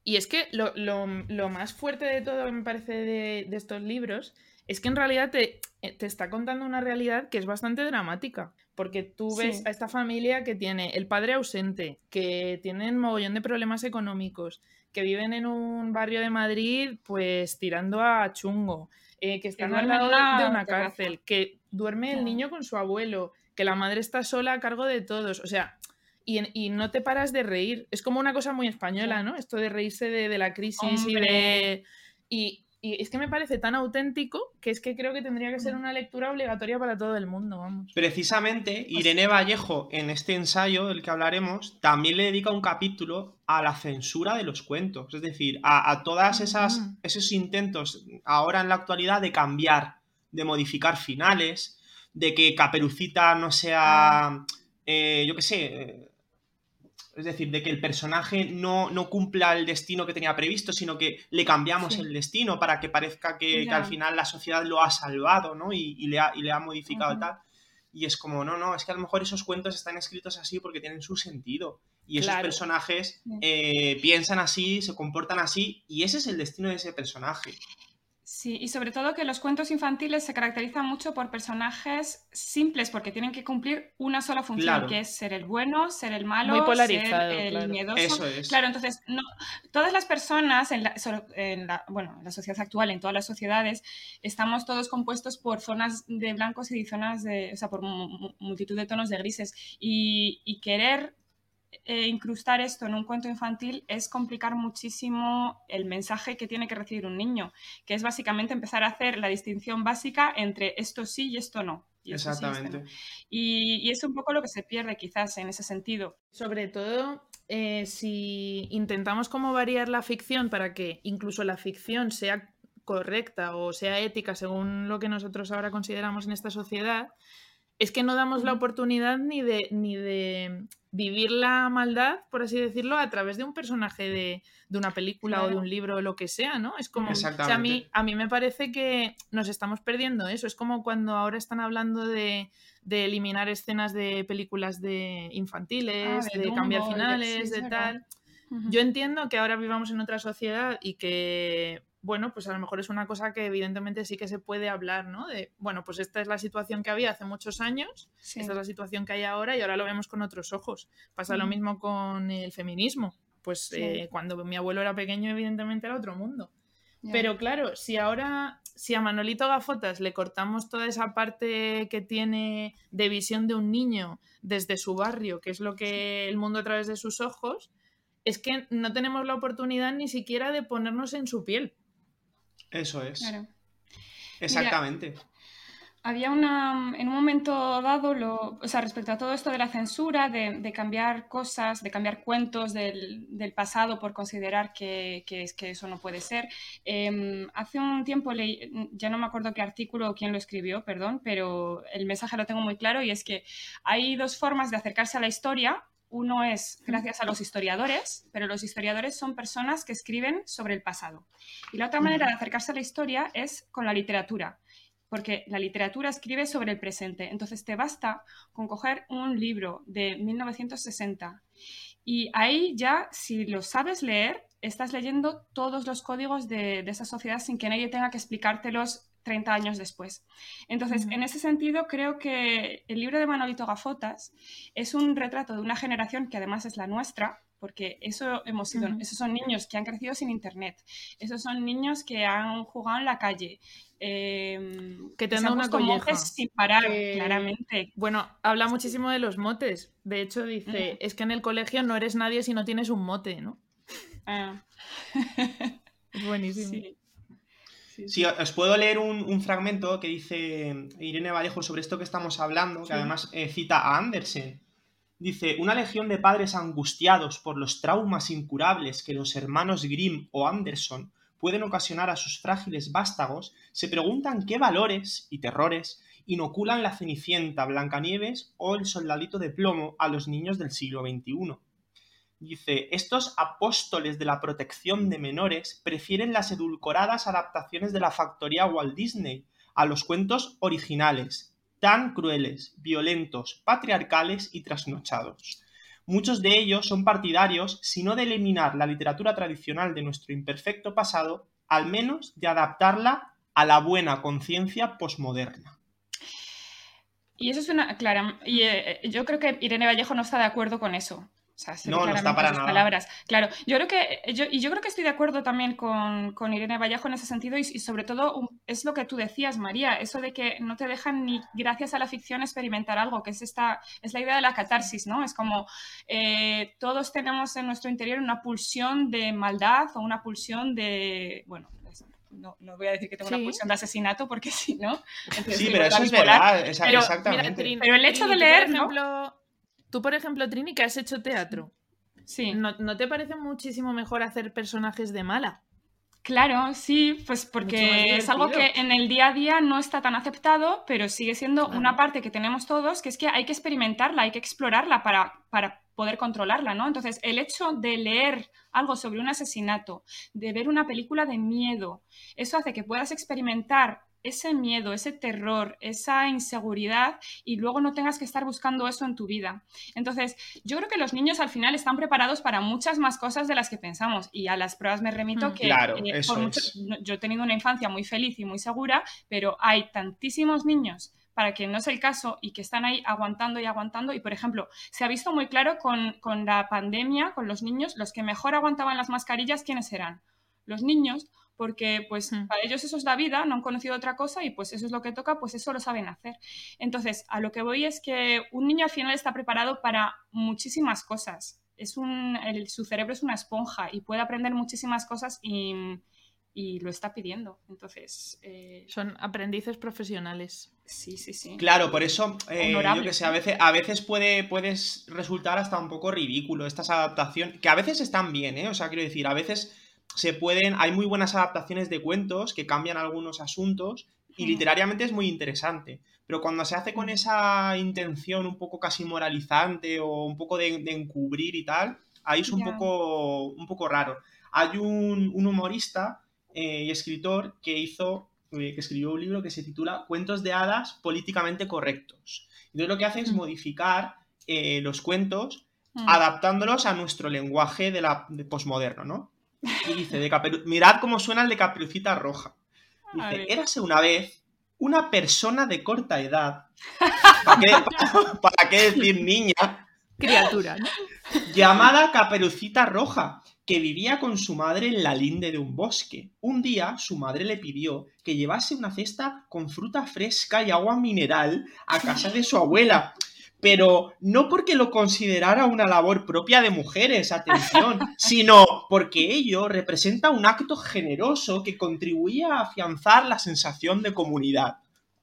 Y es que lo, lo- lo más fuerte de todo, me parece, de, de estos libros es que en realidad te, eh, te está contando una realidad que es bastante dramática. Porque tú ves Sí. a esta familia que tiene el padre ausente, que tienen mogollón de problemas económicos, que viven en un barrio de Madrid, pues tirando a chungo, eh, que están al lado una de una cárcel, que duerme el niño con su abuelo, que la madre está sola a cargo de todos. O sea, y, no te paras de reír. Es como una cosa muy española. ¿no? Esto de reírse de, de la crisis y de. Y, y es que me parece tan auténtico que es que creo que tendría que ser Mm. una lectura obligatoria para todo el mundo, vamos. Precisamente, Irene Vallejo, en este ensayo del que hablaremos, también le dedica un capítulo a la censura de los cuentos. Es decir, a, a todas esas Ujú. esos intentos ahora en la actualidad de cambiar, de modificar finales, de que Caperucita no sea, eh, yo qué sé, eh, es decir, de que el personaje no, no cumpla el destino que tenía previsto, sino que le cambiamos Sí. el destino para que parezca que, al final la sociedad lo ha salvado, ¿no? Y, y le, ha, y le ha modificado tal. Y es como, no, no, es que a lo mejor esos cuentos están escritos así porque tienen su sentido. Y esos Claro. personajes eh, piensan así, se comportan así, y ese es el destino de ese personaje. Sí, y sobre todo que los cuentos infantiles se caracterizan mucho por personajes simples, porque tienen que cumplir una sola función, Claro. que es ser el bueno, ser el malo, Muy polarizado, ser el claro. miedoso. Eso es. Claro, entonces, no, todas las personas, en la, so- en la- bueno, en la sociedad actual, en todas las sociedades, estamos todos compuestos por zonas de blancos y zonas de, o sea, por mu- mu- multitud de tonos de grises. Y, y querer eh, incrustar esto en un cuento infantil es complicar muchísimo el mensaje que tiene que recibir un niño, que es básicamente empezar a hacer la distinción básica entre esto sí y esto no. y esto sí y esto no. Exactamente. Y, y es un poco lo que se pierde quizás en ese sentido. Sobre todo, eh, si intentamos como variar la ficción para que incluso la ficción sea correcta o sea ética según lo que nosotros ahora consideramos en esta sociedad, es que no damos la oportunidad ni de, ni de vivir la maldad, por así decirlo, a través de un personaje de, de una película o de un libro o lo que sea, ¿no? Es como, o sea, a mí, a mí me parece que nos estamos perdiendo eso. Es como cuando ahora están hablando de, de eliminar escenas de películas de infantiles, Ah, de de, cambiar de- finales, sí, de tal. Yo entiendo que ahora vivamos en otra sociedad y que, bueno, pues a lo mejor es una cosa que evidentemente sí que se puede hablar, ¿no? De, bueno, pues esta es la situación que había hace muchos años, Sí. esta es la situación que hay ahora y ahora lo vemos con otros ojos. Pasa lo mismo con el feminismo. Pues Sí. eh, cuando mi abuelo era pequeño, evidentemente era otro mundo. Pero claro, si ahora, si a Manolito Gafotas le cortamos toda esa parte que tiene de visión de un niño desde su barrio, que es lo que el mundo a través de sus ojos, es que no tenemos la oportunidad ni siquiera de ponernos en su piel. Eso es. Claro. Exactamente. Había una, en un momento dado, lo, o sea, respecto a todo esto de la censura, de, de cambiar cosas, de cambiar cuentos del, del pasado por considerar que, que, que eso no puede ser. eh, hace un tiempo leí, ya no me acuerdo qué artículo o quién lo escribió, perdón, pero el mensaje lo tengo muy claro y es que hay dos formas de acercarse a la historia. Uno es gracias a los historiadores, pero los historiadores son personas que escriben sobre el pasado. Y la otra manera de acercarse a la historia es con la literatura porque la literatura escribe sobre el presente. Entonces te basta con coger un libro de 1960 y ahí ya, si lo sabes leer, estás leyendo todos los códigos de, de esa sociedad sin que nadie tenga que explicártelos 30 años después. Entonces, en ese sentido, creo que el libro de Manolito Gafotas es un retrato de una generación que además es la nuestra, porque eso hemos sido, esos son niños que han crecido sin internet, esos son niños que han jugado en la calle, eh, Que te han una colleja. sin parar, claramente. Bueno, habla muchísimo de los motes. De hecho, dice, es que en el colegio no eres nadie si no tienes un mote, ¿no? Ah. <laughs> Es buenísimo. Sí. Sí, Sí, os puedo leer un, un fragmento que dice Irene Vallejo sobre esto que estamos hablando, que Sí. además eh, cita a Andersen. Dice, una legión de padres angustiados por los traumas incurables que los hermanos Grimm o Anderson pueden ocasionar a sus frágiles vástagos, se preguntan qué valores y terrores inoculan la Cenicienta, Blancanieves o el soldadito de plomo a los niños del siglo XXI. Dice, estos apóstoles de la protección de menores prefieren las edulcoradas adaptaciones de la factoría Walt Disney a los cuentos originales, tan crueles, violentos, patriarcales y trasnochados. Muchos de ellos son partidarios, si no de eliminar la literatura tradicional de nuestro imperfecto pasado, al menos de adaptarla a la buena conciencia posmoderna. Y eso es una, clara, y eh, yo creo que Irene Vallejo no está de acuerdo con eso. O sea, No, no está para nada. palabras. Claro, yo creo que yo, y yo creo que estoy de acuerdo también con, con Irene Vallejo en ese sentido y, y sobre todo es lo que tú decías, María, eso de que no te dejan ni gracias a la ficción experimentar algo, que es esta es la idea de la catarsis, ¿no? Es como eh, todos tenemos en nuestro interior una pulsión de maldad o una pulsión de, bueno, no, no voy a decir que tengo Sí. una pulsión de asesinato porque <laughs> sí, ¿no? Entonces, Sí, pero eso es verdad, esa- Pero, mira, exactamente. Pero el hecho de leer, por ejemplo, tú, por ejemplo, Trini, que has hecho teatro, Sí. ¿no, ¿no te parece muchísimo mejor hacer personajes de mala? Claro, sí, pues porque es algo que en el día a día no está tan aceptado, pero sigue siendo Claro. una parte que tenemos todos, que es que hay que experimentarla, hay que explorarla para, para poder controlarla, ¿no? Entonces, el hecho de leer algo sobre un asesinato, de ver una película de miedo, eso hace que puedas experimentar ese miedo, ese terror, esa inseguridad y luego no tengas que estar buscando eso en tu vida. Entonces, yo creo que los niños al final están preparados para muchas más cosas de las que pensamos y a las pruebas me remito Mm. que Claro, eh, eso por mucho- es. no- yo he tenido una infancia muy feliz y muy segura, pero hay tantísimos niños para que no es el caso y que están ahí aguantando y aguantando. Y, por ejemplo, se ha visto muy claro con, con la pandemia, con los niños, los que mejor aguantaban las mascarillas, ¿quiénes eran? Los niños, porque pues Mm. para ellos eso es la vida, no han conocido otra cosa y pues eso es lo que toca, pues eso lo saben hacer. Entonces, a lo que voy es que un niño al final está preparado para muchísimas cosas. Es un, el- su cerebro es una esponja y puede aprender muchísimas cosas y, y lo está pidiendo. Entonces, eh, Son aprendices profesionales. sí, sí, sí. Claro, por eso, eh, yo que sé, a veces, a veces puede, puedes resultar hasta un poco ridículo estas adaptaciones, que a veces están bien, ¿eh? O sea, quiero decir, a veces se pueden, hay muy buenas adaptaciones de cuentos que cambian algunos asuntos y literariamente es muy interesante. Pero cuando se hace con esa intención un poco casi moralizante o un poco de, de encubrir y tal, ahí es un, poco, un poco raro. Hay un, un humorista eh, y escritor que hizo, eh, que escribió un libro que se titula Cuentos de hadas políticamente correctos. Entonces lo que hace es modificar eh, los cuentos Mm. adaptándolos a nuestro lenguaje de la de posmoderno, ¿no? Y dice, de Caperu- mirad cómo suena el de Caperucita Roja. Dice, érase una vez una persona de corta edad. <laughs> ¿Para qué, <laughs> para qué decir niña? Criatura, ¿no? llamada Caperucita Roja, que vivía con su madre en la linde de un bosque. Un día su madre le pidió que llevase una cesta con fruta fresca y agua mineral a casa de su abuela. Pero no porque lo considerara una labor propia de mujeres, atención, <laughs> sino porque ello representa un acto generoso que contribuía a afianzar la sensación de comunidad.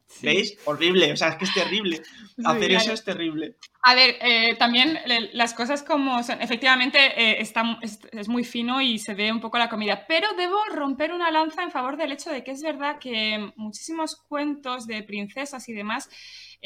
Sí. ¿Veis? Horrible, o sea, es que es terrible. Hacer eso es terrible. A ver, eh, también le- las cosas como son, efectivamente eh, está, es, es muy fino y se ve un poco la comida, pero debo romper una lanza en favor del hecho de que es verdad que muchísimos cuentos de princesas y demás,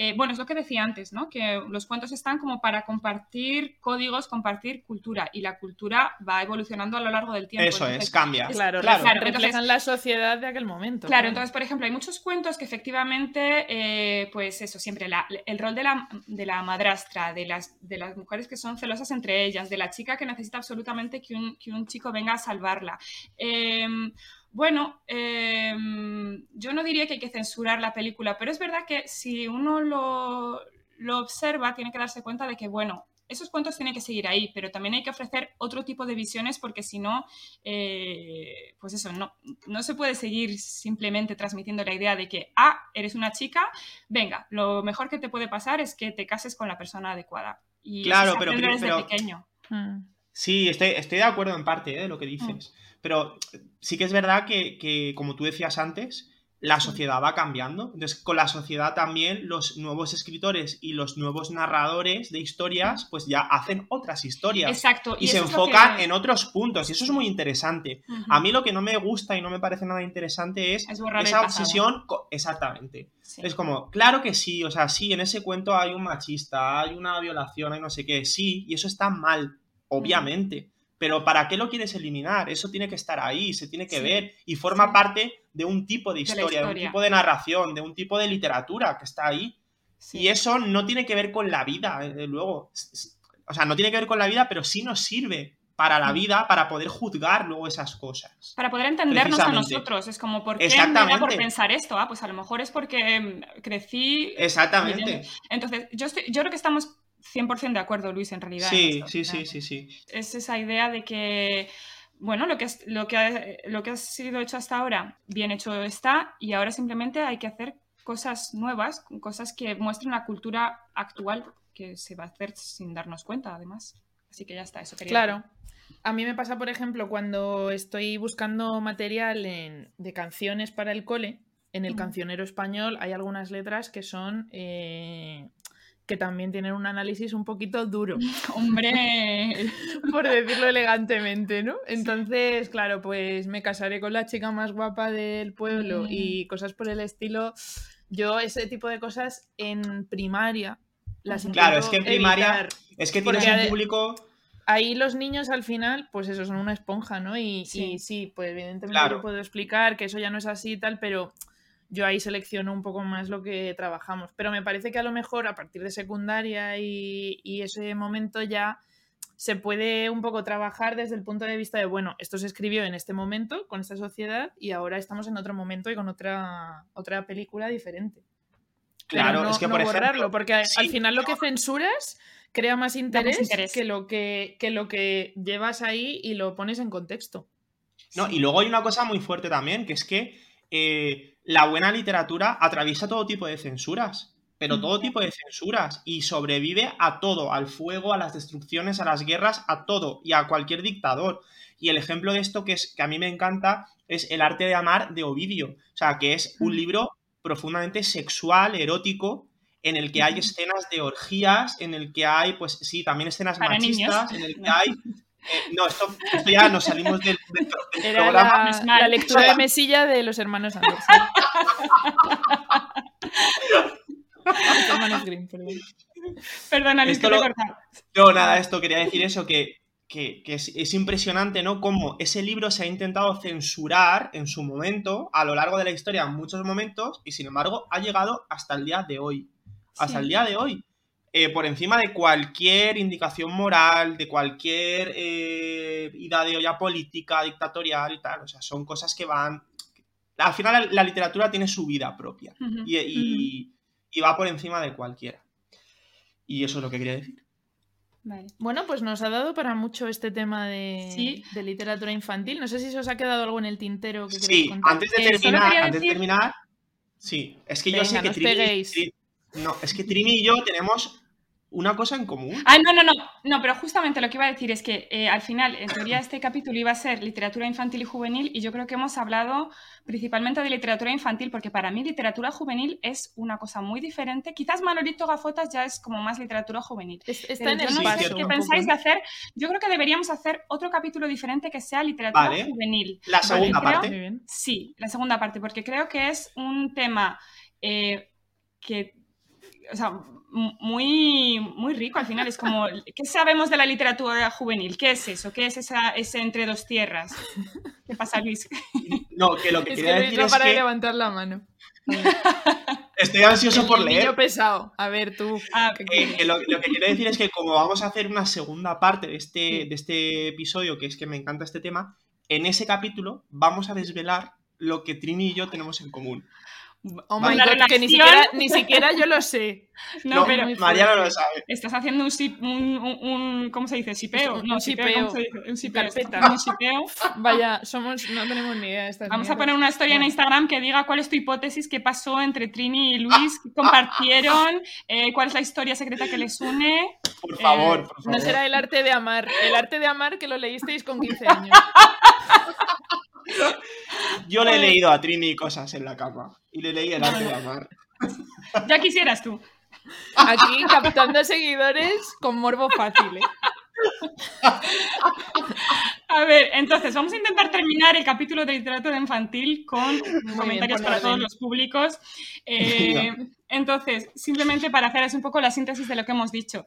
eh, bueno, es lo que decía antes, ¿no? Que los cuentos están como para compartir códigos, compartir cultura y la cultura va evolucionando a lo largo del tiempo. Eso es, cambia. Claro, claro. reflejan Entonces- la sociedad de aquel momento. Claro, entonces, por ejemplo, hay muchos cuentos que efectivamente, eh, pues eso, siempre la- el rol de la, de la madrastra, de las, de las mujeres que son celosas entre ellas, de la chica que necesita absolutamente que un, que un chico venga a salvarla. Em, bueno, em, yo no diría que hay que censurar la película, pero es verdad que si uno lo, lo observa, tiene que darse cuenta de que, bueno, esos cuentos tienen que seguir ahí, pero también hay que ofrecer otro tipo de visiones porque si no, eh, pues eso, no, no se puede seguir simplemente transmitiendo la idea de que, ah, eres una chica, venga, lo mejor que te puede pasar es que te cases con la persona adecuada. Y eso Claro, se pero- aprende pero- desde pero- pequeño. Mm. Sí, estoy, estoy de acuerdo en parte ¿eh? de lo que dices. Pero sí que es verdad que, que, como tú decías antes, la sociedad va cambiando. Entonces, con la sociedad también los nuevos escritores y los nuevos narradores de historias, pues ya hacen otras historias. Exacto. Y, se enfocan que- en otros puntos. Y eso es muy interesante. A mí lo que no me gusta y no me parece nada interesante es, esa obsesión. Exactamente. Sí. Es como, claro que sí, o sea, sí, en ese cuento hay un machista, hay una violación, hay no sé qué, sí, y eso está mal, obviamente. Pero ¿para qué lo quieres eliminar? Eso tiene que estar ahí, se tiene que Sí. ver y forma Sí. parte de un tipo de la historia, de, un historia. tipo de narración, de un tipo de literatura que está ahí. Sí. Y eso no tiene que ver con la vida, eh, luego. O sea, no tiene que ver con la vida, pero sí nos sirve para la vida, para poder juzgar luego esas cosas. Para poder entendernos a nosotros. Es como, ¿por qué me da por pensar esto? Ah, pues a lo mejor es porque mm, crecí. Exactamente. Entonces, yo, estoy- yo creo que estamos 100% de acuerdo, Luis, en realidad. en Sí, esto. sí, sí, sí, sí. Es esa idea de que, bueno, lo que, es- lo, que ha, lo que ha sido hecho hasta ahora, bien hecho está, y ahora simplemente hay que hacer cosas nuevas, cosas que muestren la cultura actual que se va a hacer sin darnos cuenta, además. Así que ya está, eso quería Claro. A mí me pasa, por ejemplo, cuando estoy buscando material en- de canciones para el cole, en el cancionero español hay algunas letras que son eh, que también tienen un análisis un poquito duro, <laughs> Hombre, <laughs> por decirlo elegantemente, ¿no? Entonces, claro, pues me casaré con la chica más guapa del pueblo Mm. y cosas por el estilo. Yo ese tipo de cosas en primaria las. Claro, es que en primaria evitar. Es que tienes un público. ahí los niños al final, pues eso, son una esponja, ¿no? Y Sí. y sí, pues evidentemente Claro. yo puedo explicar que eso ya no es así y tal, pero yo ahí selecciono un poco más lo que trabajamos. Pero me parece que a lo mejor a partir de secundaria y, y ese momento ya se puede un poco trabajar desde el punto de vista de, bueno, esto se escribió en este momento, con esta sociedad, y ahora estamos en otro momento y con otra, otra película diferente. Claro, no- es que no por ejemplo. borrarlo, porque a- sí, al final lo que censuras crea más interés, interés. Que, lo que, que lo que llevas ahí y lo pones en contexto. No, y luego hay una cosa muy fuerte también, que es que eh, la buena literatura atraviesa todo tipo de censuras, pero todo tipo de censuras, y sobrevive a todo, al fuego, a las destrucciones, a las guerras, a todo, y a cualquier dictador. Y el ejemplo de esto que, es, que a mí me encanta es El arte de amar de Ovidio, o sea, que es un Mm. libro profundamente sexual, erótico, en el que hay escenas de orgías, en el que hay, pues sí, también escenas Para machistas, niños. en el que <laughs> hay... eh, no, esto, esto ya nos salimos del, del- del Era programa. la, lectura de mesilla de los hermanos Anderson. <laughs> Los hermanos Grimm, perdón. perdona, Esto lo- cortado. No, nada, esto quería decir eso, que, que- que es, es impresionante, ¿no? Cómo ese libro se ha intentado censurar en su momento, a lo largo de la historia, en muchos momentos, y sin embargo ha llegado hasta el día de hoy. Hasta Sí. el día de hoy. Eh, por encima de cualquier indicación moral, de cualquier eh, ida de olla política, dictatorial y tal. O sea, son cosas que van. Al final la, la literatura tiene su vida propia. Y, y- y va por encima de cualquiera. Y eso es lo que quería decir. Vale. Bueno, pues nos ha dado para mucho este tema de, Sí. de literatura infantil. No sé si se os ha quedado algo en el tintero que queréis Sí, contar. antes de Eh, terminar, antes de decir- terminar, sí, es que yo sé que. Trini- no, es que Trini y yo tenemos una cosa en común. Ah, no, no, no, no, pero justamente lo que iba a decir es que eh, al final, en teoría, este capítulo iba a ser literatura infantil y juvenil, y yo creo que hemos hablado principalmente de literatura infantil, porque para mí literatura juvenil es una cosa muy diferente. Quizás Manolito Gafotas ya es como más literatura juvenil. Es- Está Pero en yo el no sé qué pensáis de hacer. Yo creo que deberíamos hacer otro capítulo diferente que sea literatura Vale. juvenil. La segunda parte. Sí, la segunda parte, porque creo que es un tema eh, que, o sea, muy, muy rico al final. Es como, <laughs> ¿qué sabemos de la literatura juvenil? ¿Qué es eso? ¿Qué es esa, ese entre dos tierras? ¿Qué pasa, Luis? No, que lo que Es que quería Luis decir no es para que levantar la mano. <laughs> estoy ansioso por leer. niño pesado. A ver, tú. Ah, ¿qué Eh, que lo que quiero decir es que como vamos a hacer una segunda parte de este, de este episodio, que es que me encanta este tema, en ese capítulo vamos a desvelar lo que Trini y yo tenemos en común. Oh my god, que ni siquiera, ni siquiera yo lo sé. <laughs> no, No, pero Mariano lo sabe. estás haciendo un, sip- un, un- un- ¿cómo se dice? ¿Sipeo? Un- No, un sipeo. Un sipeo. un sipeo. <laughs> Vaya, somos, no tenemos ni idea de estas Vamos a mierdas. poner una historia en. Instagram que diga cuál es tu hipótesis, qué pasó entre Trini y Luis, qué compartieron, <laughs> eh, cuál es la historia secreta que les une. Por favor, Eh, por No favor. será el arte de amar. El arte de amar que lo leísteis con 15 años. Yo le he leído a Trini cosas en la cama. Y le leí el arte de amar. Ya quisieras tú. Aquí captando seguidores con morbo fácil. ¿eh? A ver, entonces vamos a intentar terminar el capítulo de literatura infantil con comentarios para todos los públicos. Eh, entonces, simplemente para hacer así un poco la síntesis de lo que hemos dicho.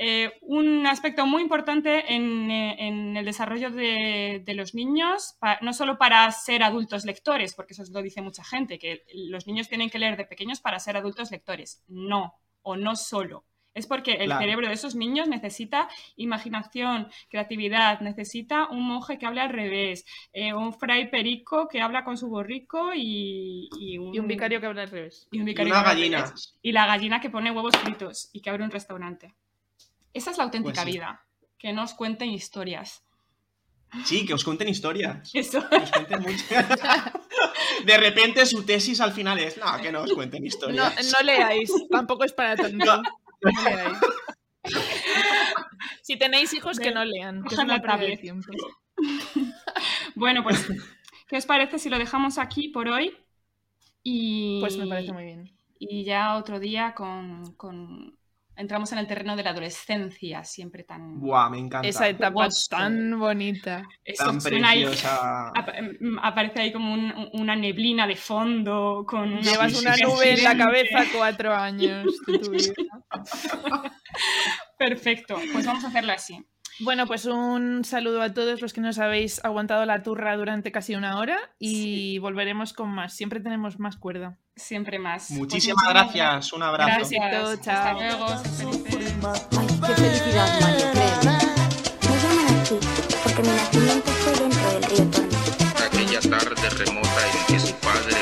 Eh, un aspecto muy importante en, eh, en el desarrollo de, de los niños, pa- no solo para ser adultos lectores, porque eso lo dice mucha gente, que los niños tienen que leer de pequeños para ser adultos lectores. No, o no solo. Es porque el Claro. cerebro de esos niños necesita imaginación, creatividad, necesita un monje que hable al revés, eh, un fray perico que habla con su borrico y, y un, Y un vicario que habla al revés. y un Y vicario una que habla al gallina. revés. Y la gallina que pone huevos fritos y que abre un restaurante. Esa es la auténtica Pues sí. vida. Que nos cuenten historias. Sí, que os cuenten historias. <laughs> Eso. Que os cuenten mucho. De repente su tesis al final es, no, que no os cuenten historias. no leáis, tampoco es para tanto. <laughs> No. No leáis. Si tenéis hijos, que no lean, que es una de tiempo. <laughs> Bueno, pues, ¿qué os parece si lo dejamos aquí por hoy? Y, Pues me parece muy bien. y ya otro día con, con- entramos en el terreno de la adolescencia, siempre tan... Buah, me encanta. Esa etapa Jugoso. tan bonita. Eso Tan suena ahí- preciosa. <laughs> ap- em, aparece ahí como un- una neblina de fondo con una- Llevas sí, una sí, nube en la sí. cabeza cuatro años de tu vida. <laughs> Perfecto, pues vamos a hacerlo así. Bueno, pues un saludo a todos los que nos habéis aguantado la turra durante casi una hora y volveremos con más. Siempre tenemos más cuerda. Siempre más. Pues Muchísimas muchísimas gracias. Un abrazo. Gracias. Besito, Hasta chao. luego. Ay, qué felicidad, Mario. Me llaman aquí porque mi nacimiento fue dentro del río Tormes. aquella tarde remota en que su padre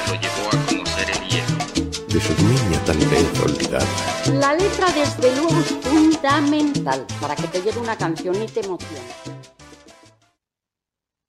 De. La letra, desde luego, es fundamental para que te llegue una canción y te emocione.